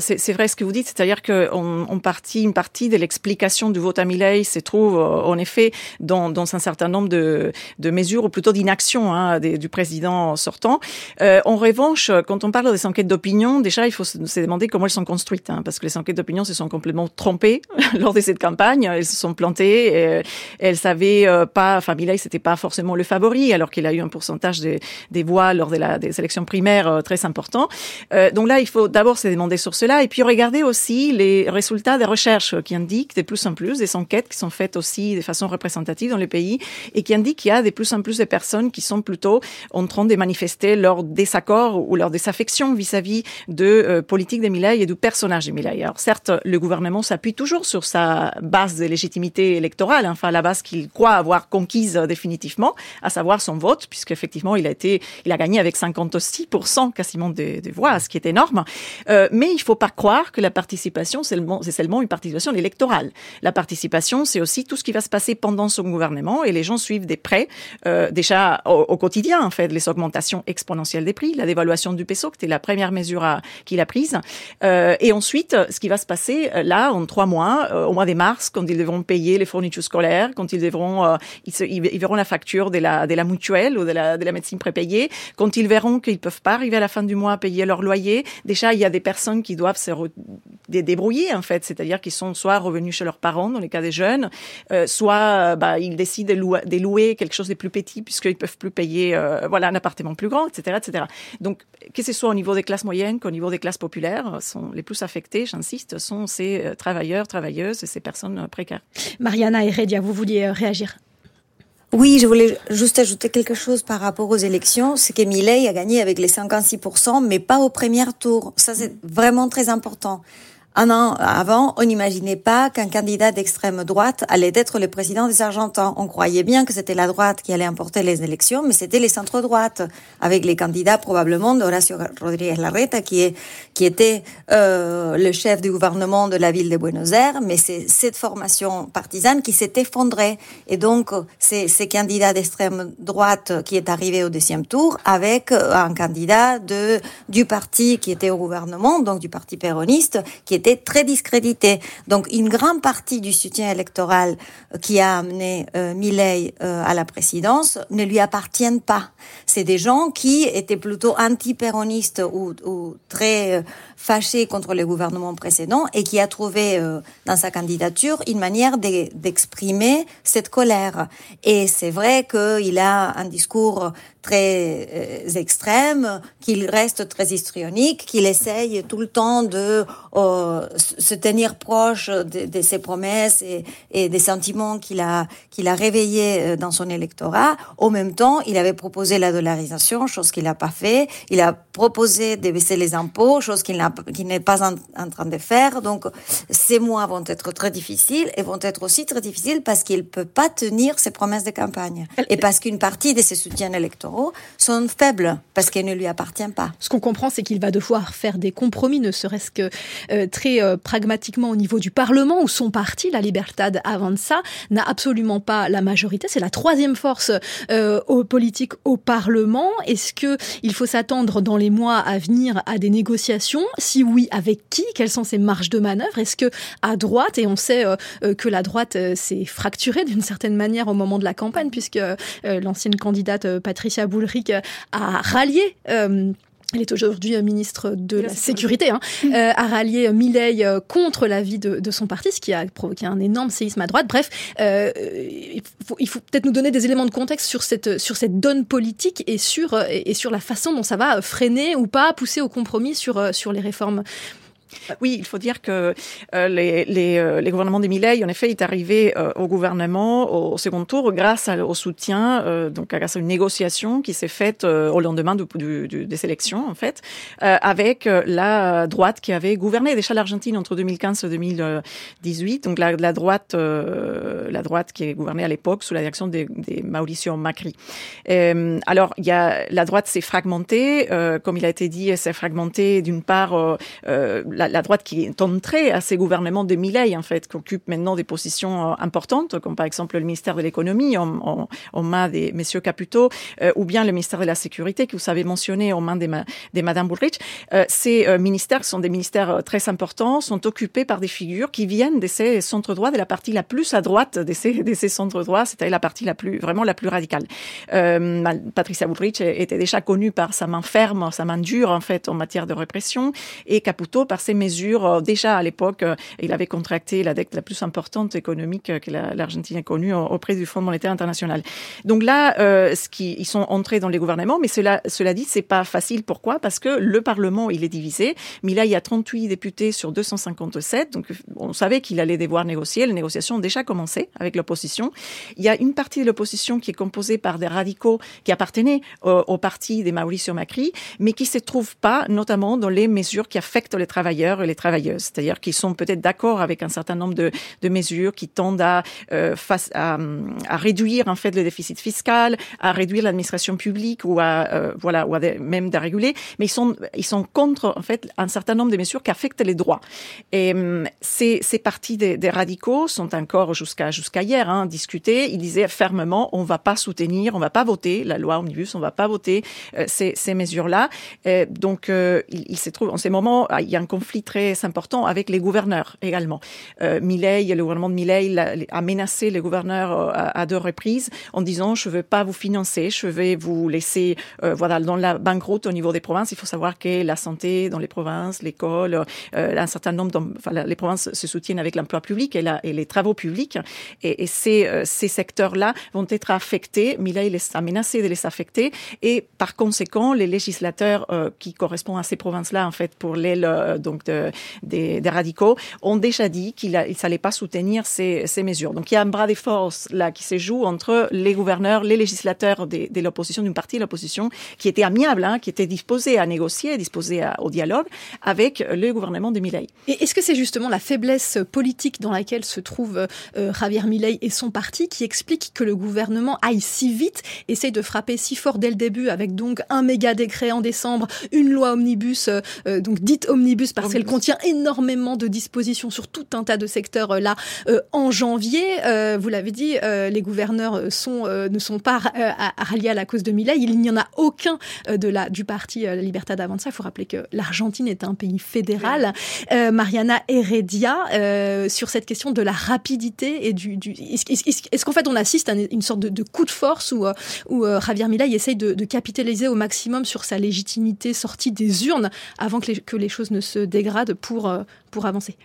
c'est vrai ce que vous dites, c'est-à-dire qu'on on partie, une partie de l'explication du vote à Milley se trouve euh, en effet dans, un certain nombre de, mesures, ou plutôt d'inaction hein, du président sortant. Euh, en revanche, quand on parle des enquêtes d'opinion, déjà il faut se, se demander comment elles sont construites, hein, parce que les enquêtes d'opinion se sont complètement trompées lors de cette campagne, elles se sont plantées, et, elles savaient euh, pas, enfin Milley c'était pas forcément le favori, alors qu'il a eu un pourcentage de, des voix lors de la, des élections primaires euh, très important. Euh, donc là, il faut d'abord se demander sur cela et puis regarder aussi les résultats des recherches qui indiquent de plus en plus des enquêtes qui sont faites aussi de façon représentative dans les pays et qui indiquent qu'il y a de plus en plus de personnes qui sont plutôt en train de manifester leur désaccord ou leur désaffection vis-à-vis de euh, politique de Milei et du personnage de Certes, le gouvernement s'appuie toujours sur sa base de légitimité électorale, hein, enfin la base qu'il croit avoir conquise définitivement, à savoir son vote, puisqu'effectivement il a été, il a gagné avec 56% quasiment des, voix, ce qui est énorme. Euh, mais il faut pas croire que la participation, c'est seulement, une participation électorale. La participation, c'est aussi tout ce qui va se passer pendant son gouvernement et les gens suivent des près, euh, déjà au, quotidien, en fait, les augmentations exponentielles des prix, la dévaluation du peso, qui était la première mesure qu'il a prise. Euh, et ensuite, ce qui va se passer euh, là, en trois mois, euh, au mois de mars, quand ils devront payer les fournitures scolaires, quand ils devront, euh, ils, verront la facture de la, de la mutuelle ou de la, de la médecine prépayée, quand ils verront qu'ils peuvent pas arriver à la fin du mois à payer leur loyer, déjà, il y a des personnes qui doivent se débrouiller, en fait, c'est-à-dire qu'ils sont soit revenus chez leurs parents, dans les cas des jeunes, euh, soit euh, bah, ils décident de louer, quelque chose de plus petit puisqu'ils peuvent plus payer euh, voilà un appartement plus grand, etc., etc. Donc que ce soit au niveau des classes moyennes qu'au niveau des classes populaires, euh, sont les plus affectés, j'insiste, sont ces euh, travailleurs, travailleuses et ces personnes euh, précaires. Mariana Heredia, vous vouliez euh, réagir? Oui, je voulais juste ajouter quelque chose par rapport aux élections. C'est que a gagné avec les 56%, mais pas au premier tour. Ça, c'est vraiment très important. Un an avant, on n'imaginait pas qu'un candidat d'extrême droite allait être le président des Argentins. On croyait bien que c'était la droite qui allait emporter les élections, mais c'était les centres-droites, avec les candidats probablement d'Horacio Rodríguez Larreta, qui, est, qui était euh, le chef du gouvernement de la ville de Buenos Aires, mais c'est cette formation partisane qui s'est effondrée. Et donc, c'est ces candidats d'extrême droite qui est arrivé au deuxième tour avec euh, un candidat de, du parti qui était au gouvernement, donc du parti péroniste, qui était très discrédité. Donc, une grande partie du soutien électoral euh, qui a amené euh, Milei euh, à la présidence ne lui appartiennent pas. C'est des gens qui étaient plutôt anti-péronistes ou, ou très euh, fâchés contre le gouvernement précédent et qui a trouvé euh, dans sa candidature une manière de- d'exprimer cette colère. Et c'est vrai qu'il a un discours très euh, extrême, qu'il reste très histrionique, qu'il essaye tout le temps de euh, se tenir proche de, de ses promesses et, et des sentiments qu'il a qu'il a réveillés euh, dans son électorat. Au même temps, il avait proposé la dollarisation, chose qu'il n'a pas fait. Il a proposé de baisser les impôts, chose qu'il qu'il n'est pas en, en train de faire. Donc, ces mois vont être très difficiles et vont être aussi très difficiles parce qu'il peut pas tenir ses promesses de campagne et parce qu'une partie de ses soutiens électoraux sont faibles parce qu'elle ne lui appartient pas. Ce qu'on comprend, c'est qu'il va devoir faire des compromis, ne serait-ce que euh, très euh, pragmatiquement au niveau du Parlement, où son parti, la Libertad Avanza, n'a absolument pas la majorité. C'est la troisième force euh, au- politique au Parlement. Est-ce que il faut s'attendre dans les mois à venir à des négociations? Si oui, avec qui? Quelles sont ses marges de manœuvre? Est-ce que à droite, et on sait euh, que la droite s'est fracturée d'une certaine manière au moment de la campagne, puisque l'ancienne candidate Patricia Bullrich euh, a rallié. euh, elle est aujourd'hui euh, ministre de la Sécurité, hein, euh, a rallié Milei euh, contre l'avis de, de son parti, ce qui a provoqué un énorme séisme à droite. Bref, euh, il faut, peut-être nous donner des éléments de contexte sur cette, sur cette donne politique et sur, euh, et sur la façon dont ça va freiner ou pas pousser au compromis sur, euh, sur les réformes. Oui, il faut dire que euh, les, les, euh, les gouvernements des Milei, en effet, est arrivé euh, au gouvernement au, second tour grâce au soutien, euh, donc grâce à une négociation qui s'est faite euh, au lendemain du- du- du- des élections, en fait, euh, avec la droite qui avait gouverné déjà l'Argentine entre 2015 et 2018. Donc la, la droite, la droite qui est gouvernée à l'époque sous la direction des, des Mauricio Macri. Euh, alors, y a la droite s'est fragmentée, comme il a été dit, s'est fragmentée d'une part la, droite qui est entrée à ces gouvernements de Milei, en fait, qui occupe maintenant des positions euh, importantes, comme par exemple le ministère de l'économie en, main des messieurs Caputo, euh, ou bien le ministère de la sécurité que vous avez mentionné en main des, des Madame Bullrich. Euh, ces ministères, sont des ministères très importants, sont occupés par des figures qui viennent de ces centres droits, de la partie la plus à droite de ces, centres droits, c'est-à-dire la partie la plus, vraiment la plus radicale. Patricia Bullrich était déjà connue par sa main ferme, sa main dure, en fait, en matière de répression, et Caputo par mesures, euh, déjà à l'époque, euh, il avait contracté la dette la plus importante économique que la- l'Argentine ait connue au- auprès du Fonds monétaire international. Donc là, euh, ils sont entrés dans les gouvernements, mais cela, cela dit, c'est pas facile. Pourquoi? Parce que le Parlement, il est divisé. Mais là, il y a 38 députés sur 257, donc on savait qu'il allait devoir négocier. Les négociations ont déjà commencé avec l'opposition. Il y a une partie de l'opposition qui est composée par des radicaux qui appartenaient au, au parti des Mauricio Macri, mais qui se trouvent pas, notamment dans les mesures qui affectent les travailleurs et les travailleuses. C'est-à-dire qu'ils sont peut-être d'accord avec un certain nombre de, mesures qui tendent à, euh, à, à réduire en fait le déficit fiscal, à réduire l'administration publique ou à euh, voilà ou à même de réguler, mais ils sont ils sont contre en fait un certain nombre de mesures qui affectent les droits. Et hum, ces ces partis des, radicaux sont encore jusqu'à jusqu'à hier hein, discutés. Ils disaient fermement on va pas soutenir, on va pas voter la loi omnibus, on va pas voter euh, ces mesures là. donc il, il se trouve en ces moments ah, il y a un conflit très important avec les gouverneurs également. Euh, le gouvernement de l'a- a menacé les gouverneurs euh, à, deux reprises en disant je veux pas vous financer, je vais vous laisser euh, voilà dans la banqueroute au niveau des provinces. Il faut savoir que la santé dans les provinces, l'école, euh, un certain nombre, la- les provinces se soutiennent avec l'emploi public et, les travaux publics. Et, ces, secteurs-là vont être affectés. Milei les a menacé de les affecter. Et par conséquent, les législateurs qui correspondent à ces provinces-là, en fait, pour l'aile euh, donc de, des, des radicaux, ont déjà dit qu'ils ne s'allaient pas soutenir ces, ces mesures. Donc il y a un bras de force là qui se joue entre les gouverneurs, les législateurs de, de l'opposition, d'une partie de l'opposition, qui était amiable, hein, qui était disposé à négocier, disposé à- au dialogue avec le gouvernement de Milei. Et est-ce que c'est justement la faiblesse politique dans laquelle se trouve euh, Javier Milei et son parti qui explique que le gouvernement aille si vite, essaye de frapper si fort dès le début avec donc un méga décret en décembre, une loi omnibus, euh, euh, donc dite omnibus parce qu'elle contient énormément de dispositions sur tout un tas de secteurs euh, là euh, en janvier. euh, vous l'avez dit, euh, les gouverneurs sont, euh, ne sont pas euh, ralliés à la cause de Milei. Il n'y en a aucun euh, de la, du parti euh, Libertad Avanza. Il faut rappeler que l'Argentine est un pays fédéral. Euh, Mariana Heredia, euh, sur cette question de la rapidité et du... du est-ce, qu'en fait on assiste à une, sorte de, de coup de force où, où euh, Javier Milei essaye de, de capitaliser au maximum sur sa légitimité sortie des urnes avant que les, que les choses ne se dégradent pour, euh, pour avancer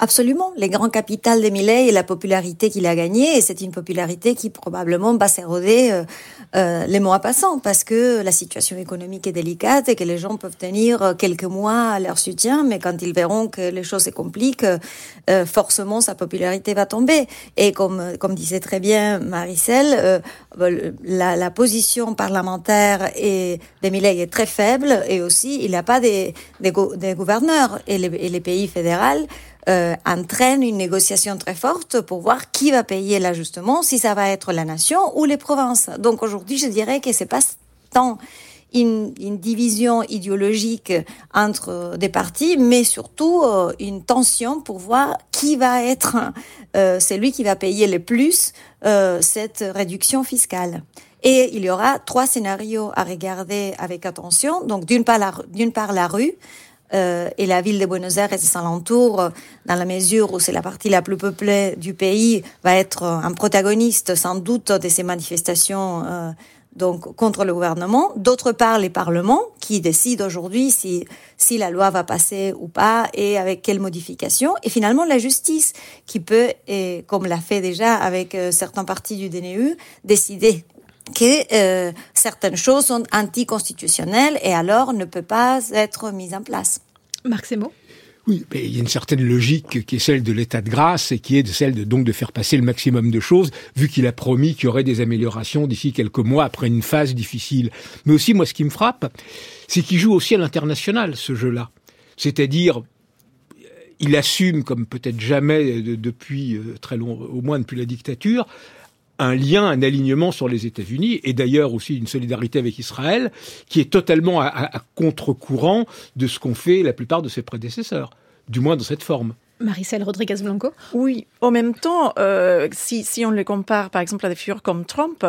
Absolument. Les grands capitales de Millet et la popularité qu'il a gagnée, et c'est une popularité qui probablement va s'éroder euh, euh, les mois passants parce que la situation économique est délicate et que les gens peuvent tenir euh, quelques mois à leur soutien, mais quand ils verront que les choses se compliquent, euh, forcément sa popularité va tomber. Et comme, comme disait très bien Maricel, euh, la, la position parlementaire et de Millet est très faible et aussi il n'y a pas des, des gouverneurs et les, et les pays fédéraux euh, entraîne une négociation très forte pour voir qui va payer l'ajustement, si ça va être la nation ou les provinces. Donc aujourd'hui, je dirais que c'est pas tant une, une division idéologique entre des partis, mais surtout euh, une tension pour voir qui va être euh, celui qui va payer le plus euh, cette réduction fiscale. Et il y aura trois scénarios à regarder avec attention. Donc d'une part d'une part la rue, euh, et la ville de Buenos Aires et ses alentours, euh, dans la mesure où c'est la partie la plus peuplée du pays, va être euh, un protagoniste sans doute de ces manifestations euh, donc contre le gouvernement. D'autre part, les parlements qui décident aujourd'hui si si la loi va passer ou pas et avec quelles modifications. Et finalement, la justice qui peut, et comme l'a fait déjà avec euh, certains partis du DNU, décider que euh, certaines choses sont anticonstitutionnelles et alors ne peut pas être mises en place. Marc Semo Oui, mais il y a une certaine logique qui est celle de l'état de grâce et qui est celle de, donc de faire passer le maximum de choses, vu qu'il a promis qu'il y aurait des améliorations d'ici quelques mois après une phase difficile. Mais aussi, moi, ce qui me frappe, c'est qu'il joue aussi à l'international, ce jeu-là. C'est-à-dire, il assume, comme peut-être jamais de- depuis euh, très long, au moins depuis la dictature, un lien, un alignement sur les États-Unis et d'ailleurs aussi une solidarité avec Israël qui est totalement à, contre-courant de ce qu'ont fait la plupart de ses prédécesseurs, du moins dans cette forme. Maricel Rodriguez Blanco Oui, en même temps, euh, si, si on le compare par exemple à des figures comme Trump,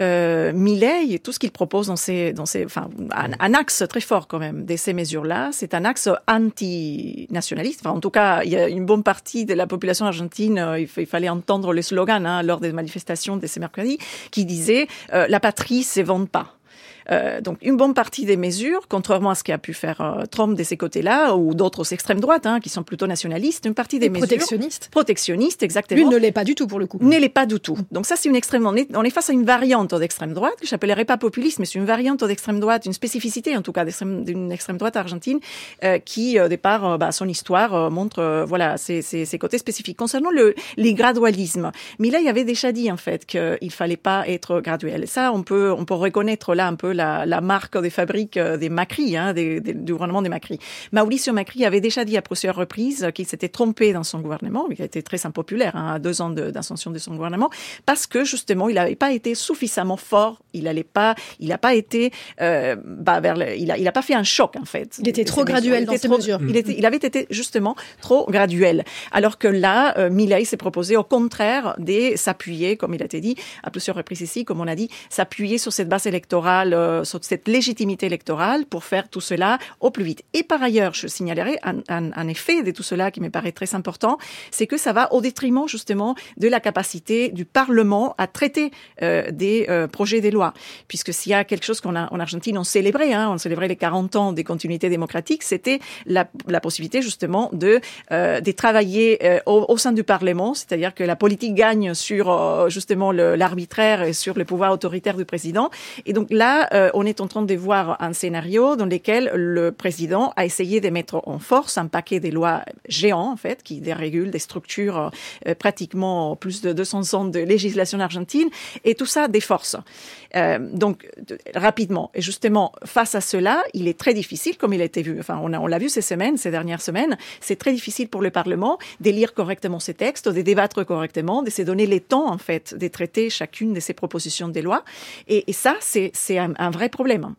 euh, Milley, tout ce qu'il propose dans ses, dans enfin, un, axe très fort quand même de ces mesures-là, c'est un axe anti-nationaliste. Enfin, en tout cas, il y a une bonne partie de la population argentine, euh, il, fa- il fallait entendre le slogan hein, lors des manifestations de ce mercredi, qui disait euh, la patrie se vende pas. Euh, donc une bonne partie des mesures, contrairement à ce qu'a pu faire euh, Trump de ces côtés-là, ou d'autres extrêmes droites, hein, qui sont plutôt nationalistes, une partie des mesures protectionniste. protectionnistes, exactement. Lui ne l'est pas du tout pour le coup. Ne l'est pas du tout. Donc ça, c'est une extrême. On est, on est face à une variante d'extrême droite que j'appellerais pas populiste, mais c'est une variante d'extrême droite, une spécificité en tout cas d'une extrême droite argentine euh, qui, euh, départ, euh, bah, son histoire montre voilà ses, ses, ses côtés spécifiques. Concernant le, les gradualismes, Millet avait déjà dit en fait qu'il fallait pas être graduel. Ça, on peut on peut reconnaître là un peu la, la marque des fabriques euh, des Macri, hein, des, des- du gouvernement des Macri. Mauricio Macri avait déjà dit à plusieurs reprises qu'il s'était trompé dans son gouvernement, il a été très impopulaire hein, à deux ans d'ascension de, son gouvernement, parce que justement il n'avait pas été suffisamment fort, il allait pas, il n'a pas été, euh, bah, vers le- il a, il a pas fait un choc en fait. Il était trop graduel dans ses mesures. Il, était, il avait été justement trop graduel, alors que là, euh, Milei s'est proposé au contraire de s'appuyer, comme il a été dit à plusieurs reprises ici, comme on a dit, s'appuyer sur cette base électorale, euh, cette légitimité électorale pour faire tout cela au plus vite. Et par ailleurs, je signalerai un, effet de tout cela qui me paraît très important, c'est que ça va au détriment justement de la capacité du Parlement à traiter euh, des euh, projets des lois. Puisque s'il y a quelque chose qu'on a en Argentine, on célébrait, hein, on célébrait les 40 ans des continuités démocratiques, c'était la, possibilité justement de, euh, de travailler au, sein du Parlement, c'est-à-dire que la politique gagne sur justement l'arbitraire et sur le pouvoir autoritaire du président. Et donc là, euh, on est en train de voir un scénario dans lequel le président a essayé de mettre en force un paquet de lois géants, en fait, qui dérégulent des structures euh, pratiquement plus de 200 ans de législation argentine, et tout ça des forces. Euh, donc, de- rapidement. Et justement, face à cela, il est très difficile, comme il a été vu, enfin, on, a- on l'a vu ces semaines, ces dernières semaines, c'est très difficile pour le Parlement de lire correctement ces textes, de débattre correctement, de se donner les temps, en fait, de traiter chacune de ces propositions de loi. Et, ça, c'est un, un vrai problème.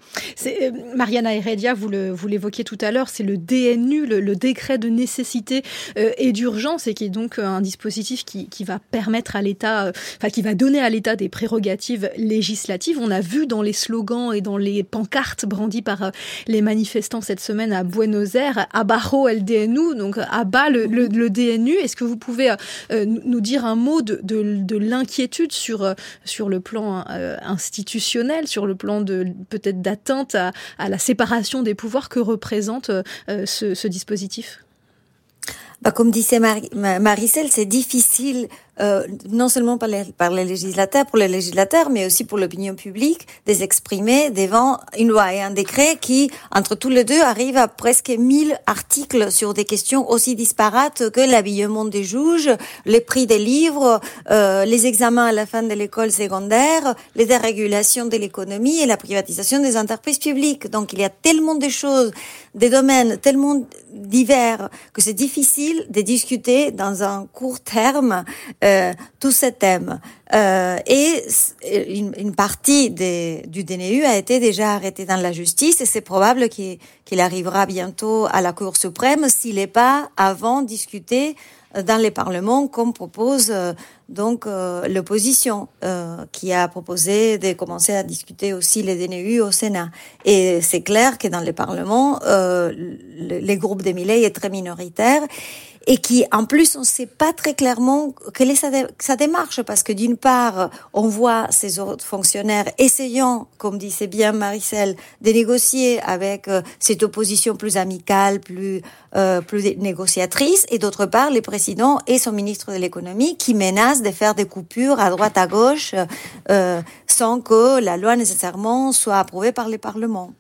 Euh, Mariana Heredia, vous l'évoquiez tout à l'heure, c'est le DNU, le, décret de nécessité euh, et d'urgence, et qui est donc euh, un dispositif qui, va permettre à l'État, enfin qui va donner à l'État des prérogatives législatives. On a vu dans les slogans et dans les pancartes brandies par les manifestants cette semaine à Buenos Aires, abajo el DNU, donc abat le, le, DNU. Est-ce que vous pouvez nous dire un mot de, de, de l'inquiétude sur, le plan institutionnel, sur le plan de peut-être d'atteinte à, la séparation des pouvoirs que représente euh, ce, dispositif? Bah, comme disait Mar- Ma- Maricel, c'est difficile, euh, non seulement par les, par les législateurs, pour les législateurs, mais aussi pour l'opinion publique, de s'exprimer devant une loi et un décret qui, entre tous les deux, arrive à presque 1000 articles sur des questions aussi disparates que l'habillement des juges, les prix des livres, euh, les examens à la fin de l'école secondaire, les dérégulations de l'économie et la privatisation des entreprises publiques. Donc, il y a tellement de choses, des domaines tellement divers que c'est difficile de discuter dans un court terme euh, tous ces thèmes. Euh, et s- une, partie des, du DNU a été déjà arrêtée dans la justice et c'est probable qu'il arrivera bientôt à la Cour suprême s'il n'est pas avant discuté euh, dans les parlements comme propose euh, donc euh, l'opposition euh, qui a proposé de commencer à discuter aussi les DNU au Sénat. Et c'est clair que dans les parlements, euh, le, les groupes de Milley est très minoritaire et qui, en plus, on ne sait pas très clairement quelle est sa, dé- sa démarche, parce que d'une part, on voit ces autres fonctionnaires essayant, comme disait bien Maricel, de négocier avec euh, cette opposition plus amicale, plus, euh, plus négociatrice, et d'autre part, le président et son ministre de l'économie qui menacent de faire des coupures à droite à gauche euh, sans que la loi nécessairement soit approuvée par les parlements.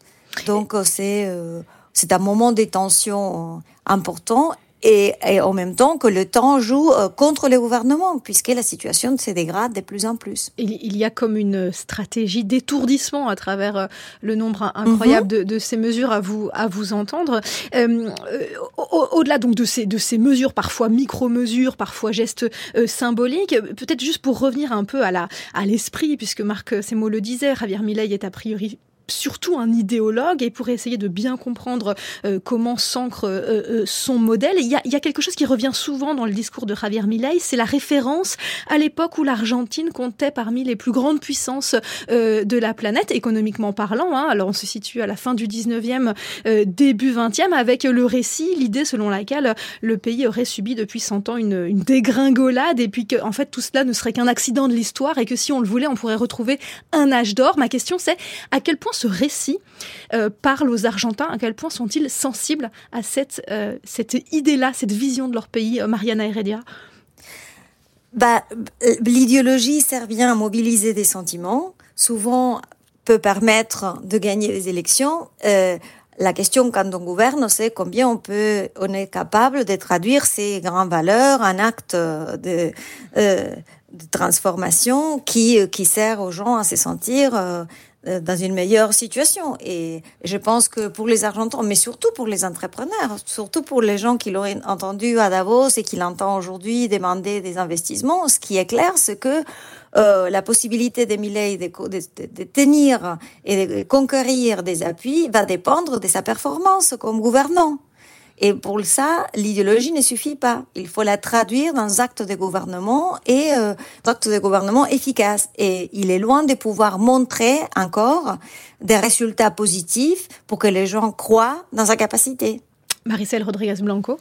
Donc euh, c'est euh, c'est un moment de tension important et, et, en même temps que le temps joue euh, contre le gouvernement, puisque la situation se dégrade de plus en plus. Il, il y a comme une stratégie d'étourdissement à travers euh, le nombre incroyable -hmm. de, de, ces mesures à vous, à vous entendre. Euh, Au-delà donc de ces, de ces mesures, parfois micro-mesures, parfois gestes euh, symboliques, peut-être juste pour revenir un peu à l'esprit, à puisque Marc Semo le disait, Javier Milei est a priori surtout un idéologue et pour essayer de bien comprendre euh, comment s'ancre euh, son modèle. Il y, a, il y, a, quelque chose qui revient souvent dans le discours de Javier Milei, c'est la référence à l'époque où l'Argentine comptait parmi les plus grandes puissances euh, de la planète, économiquement parlant. Hein. Alors on se situe à la fin du 19e, début 20e, avec le récit, l'idée selon laquelle le pays aurait subi depuis 100 ans une, une dégringolade et puis que en fait tout cela ne serait qu'un accident de l'histoire et que si on le voulait, on pourrait retrouver un âge d'or. Ma question c'est à quel point ce récit euh, parle aux Argentins À quel point sont-ils sensibles à cette, euh, cette idée-là, cette vision de leur pays, euh, Mariana Heredia? Bah, L'idéologie sert bien à mobiliser des sentiments, souvent peut permettre de gagner des élections. La question quand on gouverne, c'est combien on peut, on est capable de traduire ces grandes valeurs en actes de, transformation qui, qui sert aux gens à se sentir dans une meilleure situation. Et je pense que pour les Argentins, mais surtout pour les entrepreneurs, surtout pour les gens qui l'auraient entendu à Davos et qui l'entendent aujourd'hui demander des investissements, ce qui est clair, c'est que euh, la possibilité de Millet de, de, de, de, tenir et de conquérir des appuis va dépendre de sa performance comme gouvernant. Et pour ça, l'idéologie ne suffit pas. Il faut la traduire dans actes de gouvernement et euh, actes de gouvernement efficaces. Et il est loin de pouvoir montrer encore des résultats positifs pour que les gens croient dans sa capacité. Maricel Rodriguez Blanco.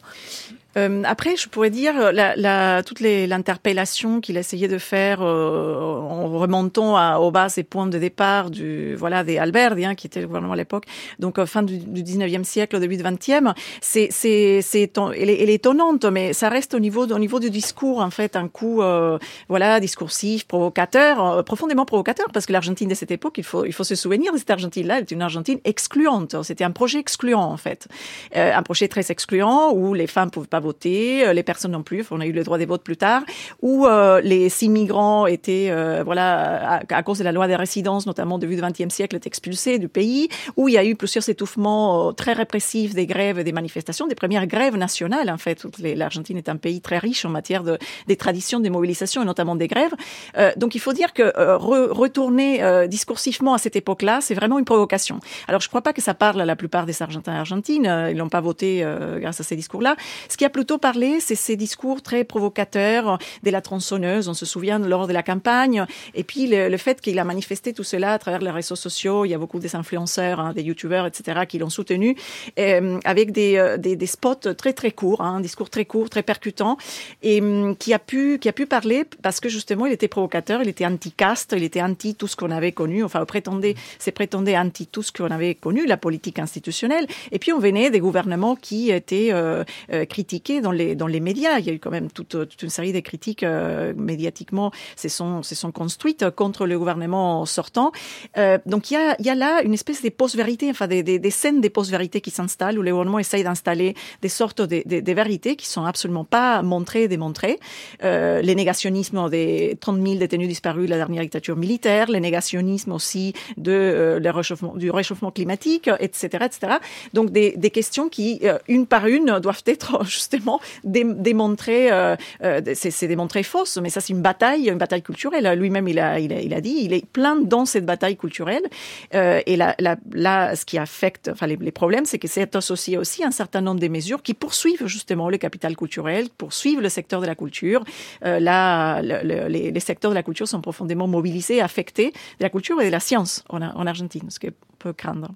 Euh, après, je pourrais dire la, la, toute l'interpellation qu'il essayait de faire euh, en remontant à, aux bases et points de départ du voilà des Alberti, hein, qui était le gouvernement à l'époque, donc euh, fin du, du 19e siècle, au début du 20e. C'est c'est c'est elle, est, elle est étonnante, mais ça reste au niveau au niveau du discours en fait un coup euh, voilà discursif, provocateur, euh, profondément provocateur, parce que l'Argentine de cette époque, il faut il faut se souvenir de cette Argentine-là, elle est une Argentine excluante. C'était un projet excluant en fait, un projet très excluant où les femmes pouvaient pas voter, les personnes non plus. On a eu le droit des votes plus tard, où euh, les six migrants étaient, euh, voilà, à, cause de la loi des résidences, notamment début du XXe siècle, expulsés du pays, où il y a eu plusieurs étouffements euh, très répressifs des grèves et des manifestations, des premières grèves nationales. En fait, l'Argentine est un pays très riche en matière de des traditions, des mobilisations et notamment des grèves. Euh, donc, il faut dire que re, retourner discursivement à cette époque-là, c'est vraiment une provocation. Alors, je ne crois pas que ça parle à la plupart des Argentins et Argentines. ils n'ont pas voté grâce à ces discours-là. Ce qui a plutôt parlé, c'est ces discours très provocateurs de la tronçonneuse, on se souvient lors de la campagne, et puis le, fait qu'il a manifesté tout cela à travers les réseaux sociaux, il y a beaucoup des influenceurs, hein, des youtubeurs, etc., qui l'ont soutenu, euh, avec des, des, spots très très courts, hein, un discours très court, très percutant, et um, qui a pu qui a pu parler parce que justement il était provocateur, il était anti-caste, il était anti tout ce qu'on avait connu, enfin prétendait, c'est prétendait anti tout ce qu'on avait connu, la politique institutionnelle, et puis on venait des gouvernements qui étaient euh, euh, dans les, dans les médias. Il y a eu quand même toute, toute une série de critiques euh, médiatiquement se sont, se sont construites contre le gouvernement sortant. Euh, donc il y, a, il y a là une espèce de post-vérité, enfin des, des, scènes des post-vérités qui s'installent, où le gouvernement essaye d'installer des sortes de, de, vérités qui sont absolument pas montrées démontrées. Euh, les négationnismes des 30 000 détenus disparus de la dernière dictature militaire, les négationnismes aussi de, euh, le réchauffement, du réchauffement climatique, etc. etc. Donc des, des questions qui, euh, une par une, doivent être justement justement dé démontrer, euh, euh, c'est démontré fausse, mais ça c'est une bataille, une bataille culturelle. Lui-même il a, il a, dit, il est plein dans cette bataille culturelle. Euh, et là, là, ce qui affecte, enfin les, problèmes, c'est que c'est associé aussi à un certain nombre de mesures qui poursuivent justement le capital culturel, poursuivent le secteur de la culture. Là, le, le, les, les, secteurs de la culture sont profondément mobilisés, affectés de la culture et de la science en, en Argentine, ce qu'on peut craindre.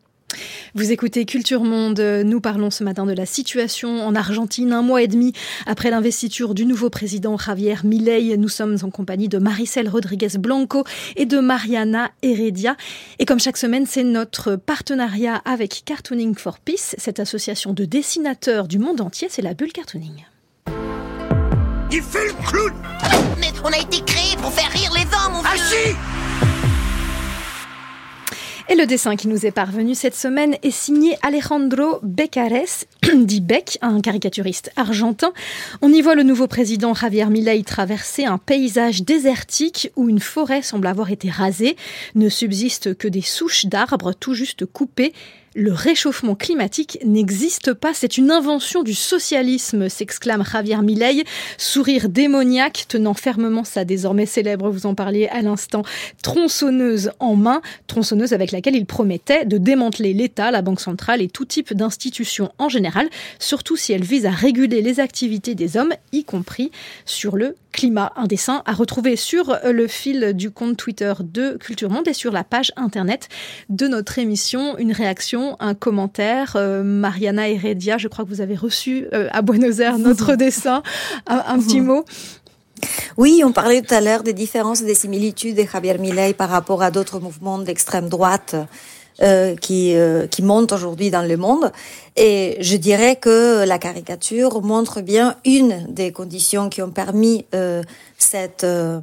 Vous écoutez Culture Monde. Nous parlons ce matin de la situation en Argentine, un mois et demi après l'investiture du nouveau président Javier Milei. Nous sommes en compagnie de Maricel Rodriguez Blanco et de Mariana Heredia. Et comme chaque semaine, c'est notre partenariat avec Cartooning for Peace, cette association de dessinateurs du monde entier. C'est la bulle Cartooning. Il fait le clown Mais on a été créé pour faire rire les hommes, mon Ah si Et le dessin qui nous est parvenu cette semaine est signé Alejandro Becares, dit Beck, un caricaturiste argentin. On y voit le nouveau président Javier Milei traverser un paysage désertique où une forêt semble avoir été rasée. Ne subsistent que des souches d'arbres tout juste coupées. Le réchauffement climatique n'existe pas, c'est une invention du socialisme, s'exclame Javier Milei, sourire démoniaque tenant fermement sa désormais célèbre, vous en parliez à l'instant, tronçonneuse en main, tronçonneuse avec laquelle il promettait de démanteler l'État, la Banque centrale et tout type d'institutions en général, surtout si elle vise à réguler les activités des hommes, y compris sur le climat. Un dessin à retrouver sur le fil du compte Twitter de Culture Monde et sur la page internet de notre émission. Une réaction, un commentaire. Euh, Mariana Heredia, je crois que vous avez reçu euh, à Buenos Aires notre dessin. Un, un petit mot. Oui, on parlait tout à l'heure des différences et des similitudes de Javier Milei par rapport à d'autres mouvements d'extrême droite euh, qui, euh, qui montent aujourd'hui dans le monde. Et je dirais que la caricature montre bien une des conditions qui ont permis euh, cette, euh,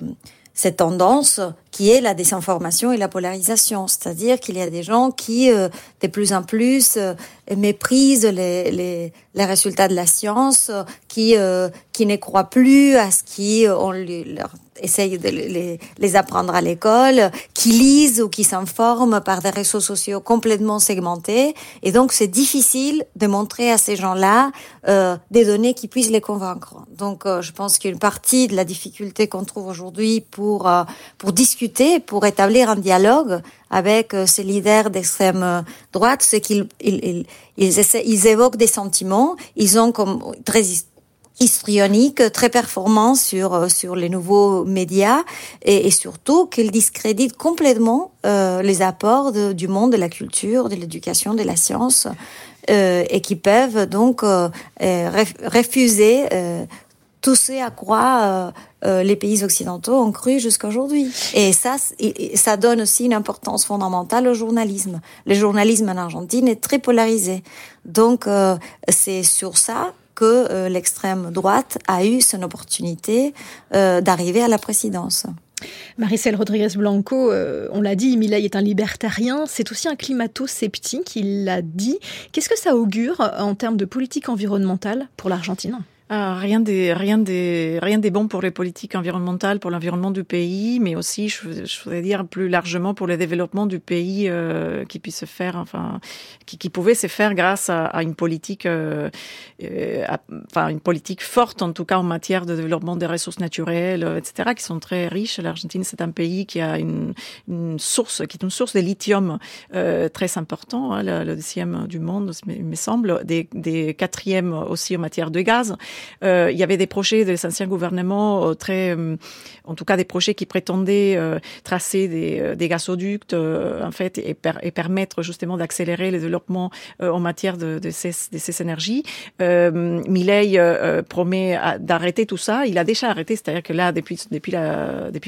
cette tendance qui est la désinformation et la polarisation. C'est-à-dire qu'il y a des gens qui, euh, de plus en plus, euh, méprisent les, les, les, résultats de la science, qui, euh, qui ne croient plus à ce qui on leur essaye de les, les apprendre à l'école, qui lisent ou qui s'informent par des réseaux sociaux complètement segmentés. Et donc, c'est difficile de montrer à ces gens-là euh, des données qui puissent les convaincre. Donc, euh, je pense qu'une partie de la difficulté qu'on trouve aujourd'hui pour, euh, pour discuter, pour établir un dialogue avec euh, ces leaders d'extrême droite, c'est qu'ils ils, ils, ils évoquent des sentiments, ils ont comme très histrionique, très performant sur sur les nouveaux médias et, et surtout qu'il discrédite complètement euh, les apports de, du monde de la culture, de l'éducation, de la science euh, et qui peuvent donc euh, refuser euh, tout ce à quoi euh, les pays occidentaux ont cru jusqu'à aujourd'hui. Et ça, ça donne aussi une importance fondamentale au journalisme. Le journalisme en Argentine est très polarisé. Donc, euh, c'est sur ça que euh, l'extrême droite a eu son opportunité euh, d'arriver à la présidence. Maricel Rodriguez Blanco, euh, on l'a dit, Milei est un libertarien, c'est aussi un climato-sceptique, il l'a dit. Qu'est-ce que ça augure en termes de politique environnementale pour l'Argentine? Ah, rien des rien des rien des bons pour les politiques environnementales, pour l'environnement du pays, mais aussi, je, je voudrais dire plus largement pour le développement du pays euh, qui puisse se faire, enfin, qui, qui pouvait se faire grâce à, à une politique, euh, euh, à, enfin une politique forte en tout cas en matière de développement des ressources naturelles, euh, etc., qui sont très riches. L'Argentine, c'est un pays qui a une, une source, qui est une source de lithium euh, très important, hein, le, le, deuxième du monde, il me semble, des, des quatrièmes aussi en matière de gaz. Euh, il y avait des projets des anciens gouvernements euh, très, euh, en tout cas des projets qui prétendaient euh, tracer des, euh, des euh, en fait et, per, et, permettre justement d'accélérer le développement en matière de, ces, énergies. Milei promet d'arrêter tout ça. Il a déjà arrêté, c'est-à-dire que là depuis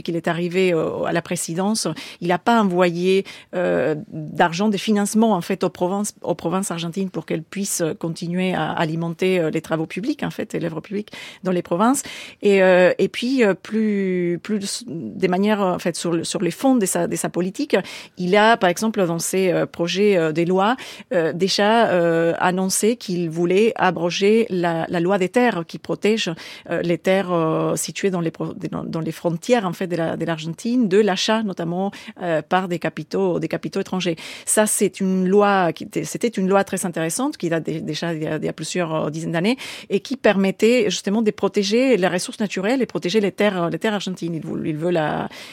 qu'il est arrivé à la présidence, il n'a pas envoyé d'argent de financement en fait aux provinces aux provinces argentines pour qu'elles puissent continuer à alimenter les travaux publics en fait l'œuvre publique dans les provinces. Et, euh, et puis, euh, plus, plus des manières, en fait, sur, sur les fonds de sa, politique, il a, par exemple, dans ses euh, projets des lois, déjà annoncé qu'il voulait abroger la, loi des terres qui protège les terres situées dans les, dans, les frontières, en fait, de l'Argentine, de l'achat, notamment, par des capitaux, des capitaux étrangers. Ça, c'est une loi, c'était une loi très intéressante qui date déjà il il y a plusieurs dizaines d'années et qui permet permettait justement de protéger les ressources naturelles et protéger les terres, les terres argentines. Il veut,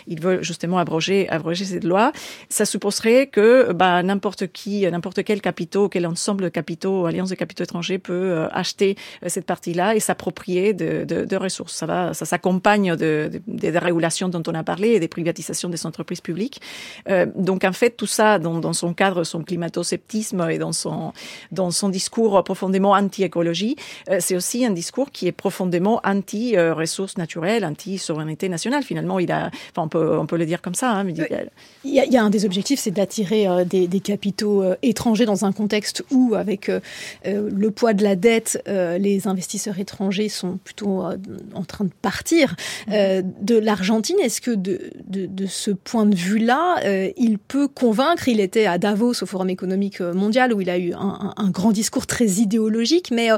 il veut, justement abroger, abroger cette loi. Ça supposerait que bah, n'importe qui, n'importe quel capitaux, quel ensemble de capitaux, alliance de capitaux étrangers peut euh, acheter euh, cette partie-là et s'approprier de, de, ressources. Ça va, ça s'accompagne de, de, des régulations dont on a parlé et des privatisations des entreprises publiques. Euh, donc en fait, tout ça, dans, son cadre, son climato-sceptisme et dans son, dans son discours profondément anti-écologie, c'est aussi un discours discours qui est profondément anti-ressources naturelles, anti-souveraineté nationale. Finalement, il a, enfin, on peut, on peut le dire comme ça. Hein, mais il, y a, il y a un des objectifs, c'est d'attirer euh, des, des, capitaux euh, étrangers dans un contexte où, avec euh, le poids de la dette, les investisseurs étrangers sont plutôt en train de partir de l'Argentine. Est-ce que de, de, de, ce point de vue-là, il peut convaincre? Il était à Davos au Forum économique mondial où il a eu un, un, un grand discours très idéologique, mais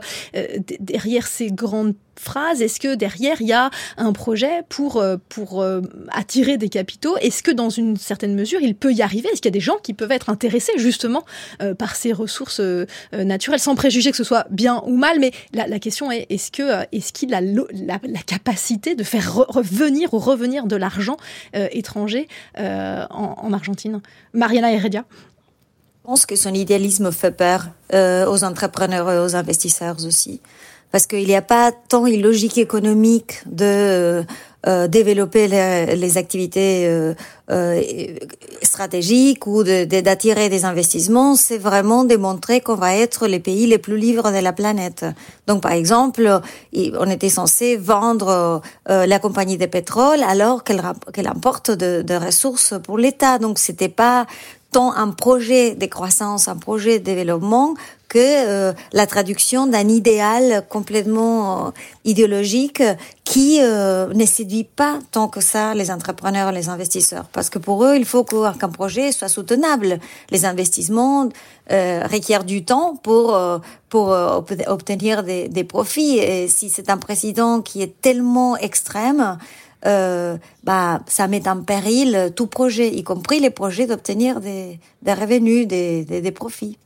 derrière ces grandes phrase Est-ce que derrière, il y a un projet pour, pour attirer des capitaux? Est-ce que dans une certaine mesure, il peut y arriver? Est-ce qu'il y a des gens qui peuvent être intéressés justement euh, par ces ressources euh, naturelles, sans préjuger que ce soit bien ou mal? Mais la, question est, est-ce que est-ce qu'il a la, capacité de faire re revenir ou revenir de l'argent euh, étranger en, en, Argentine? Mariana Heredia. Je pense que son idéalisme fait peur aux entrepreneurs et aux investisseurs aussi parce qu'il n'y a pas tant une logique économique de euh, développer les, les activités euh, euh, stratégiques ou d'attirer de, de, des investissements, c'est vraiment démontrer qu'on va être les pays les plus libres de la planète. Donc, par exemple, on était censé vendre euh, la compagnie de pétrole alors qu'elle qu emporte de, de ressources pour l'État. Donc, c'était pas tant un projet de croissance, un projet de développement que euh, la traduction d'un idéal complètement euh, idéologique qui euh, ne séduit pas tant que ça les entrepreneurs, les investisseurs. Parce que pour eux, il faut qu'un projet soit soutenable. Les investissements euh, requièrent du temps pour euh, pour obtenir des, des profits. Et si c'est un président qui est tellement extrême, euh, bah, ça met en péril tout projet, y compris les projets d'obtenir des, des revenus, des, des, des profits.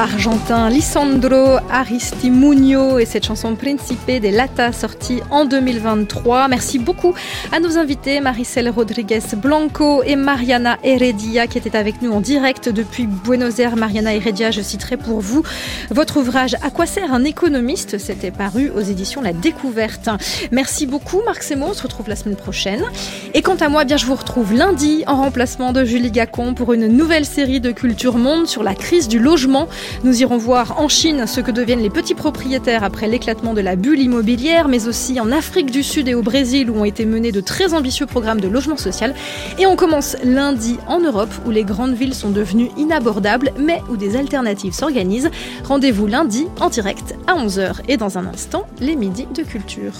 Par Lisandro Aristimuño et cette chanson Principe de Lata sortie en 2023. Merci beaucoup à nos invités Maricel Rodriguez Blanco et Mariana Heredia qui étaient avec nous en direct depuis Buenos Aires. Mariana Heredia, je citerai pour vous votre ouvrage À quoi sert un économiste? C'était paru aux éditions La Découverte. Merci beaucoup Marc Semo, on se retrouve la semaine prochaine. Et quant à moi, bien je vous retrouve lundi en remplacement de Julie Gacon pour une nouvelle série de Culture Monde sur la crise du logement. Nous irons voir en Chine ce que deviennent les petits propriétaires après l'éclatement de la bulle immobilière, mais aussi en Afrique du Sud et au Brésil où ont été menés de très ambitieux programmes de logement social. Et on commence lundi en Europe où les grandes villes sont devenues inabordables, mais où des alternatives s'organisent. Rendez-vous lundi en direct à 11h et dans un instant, les midis de culture.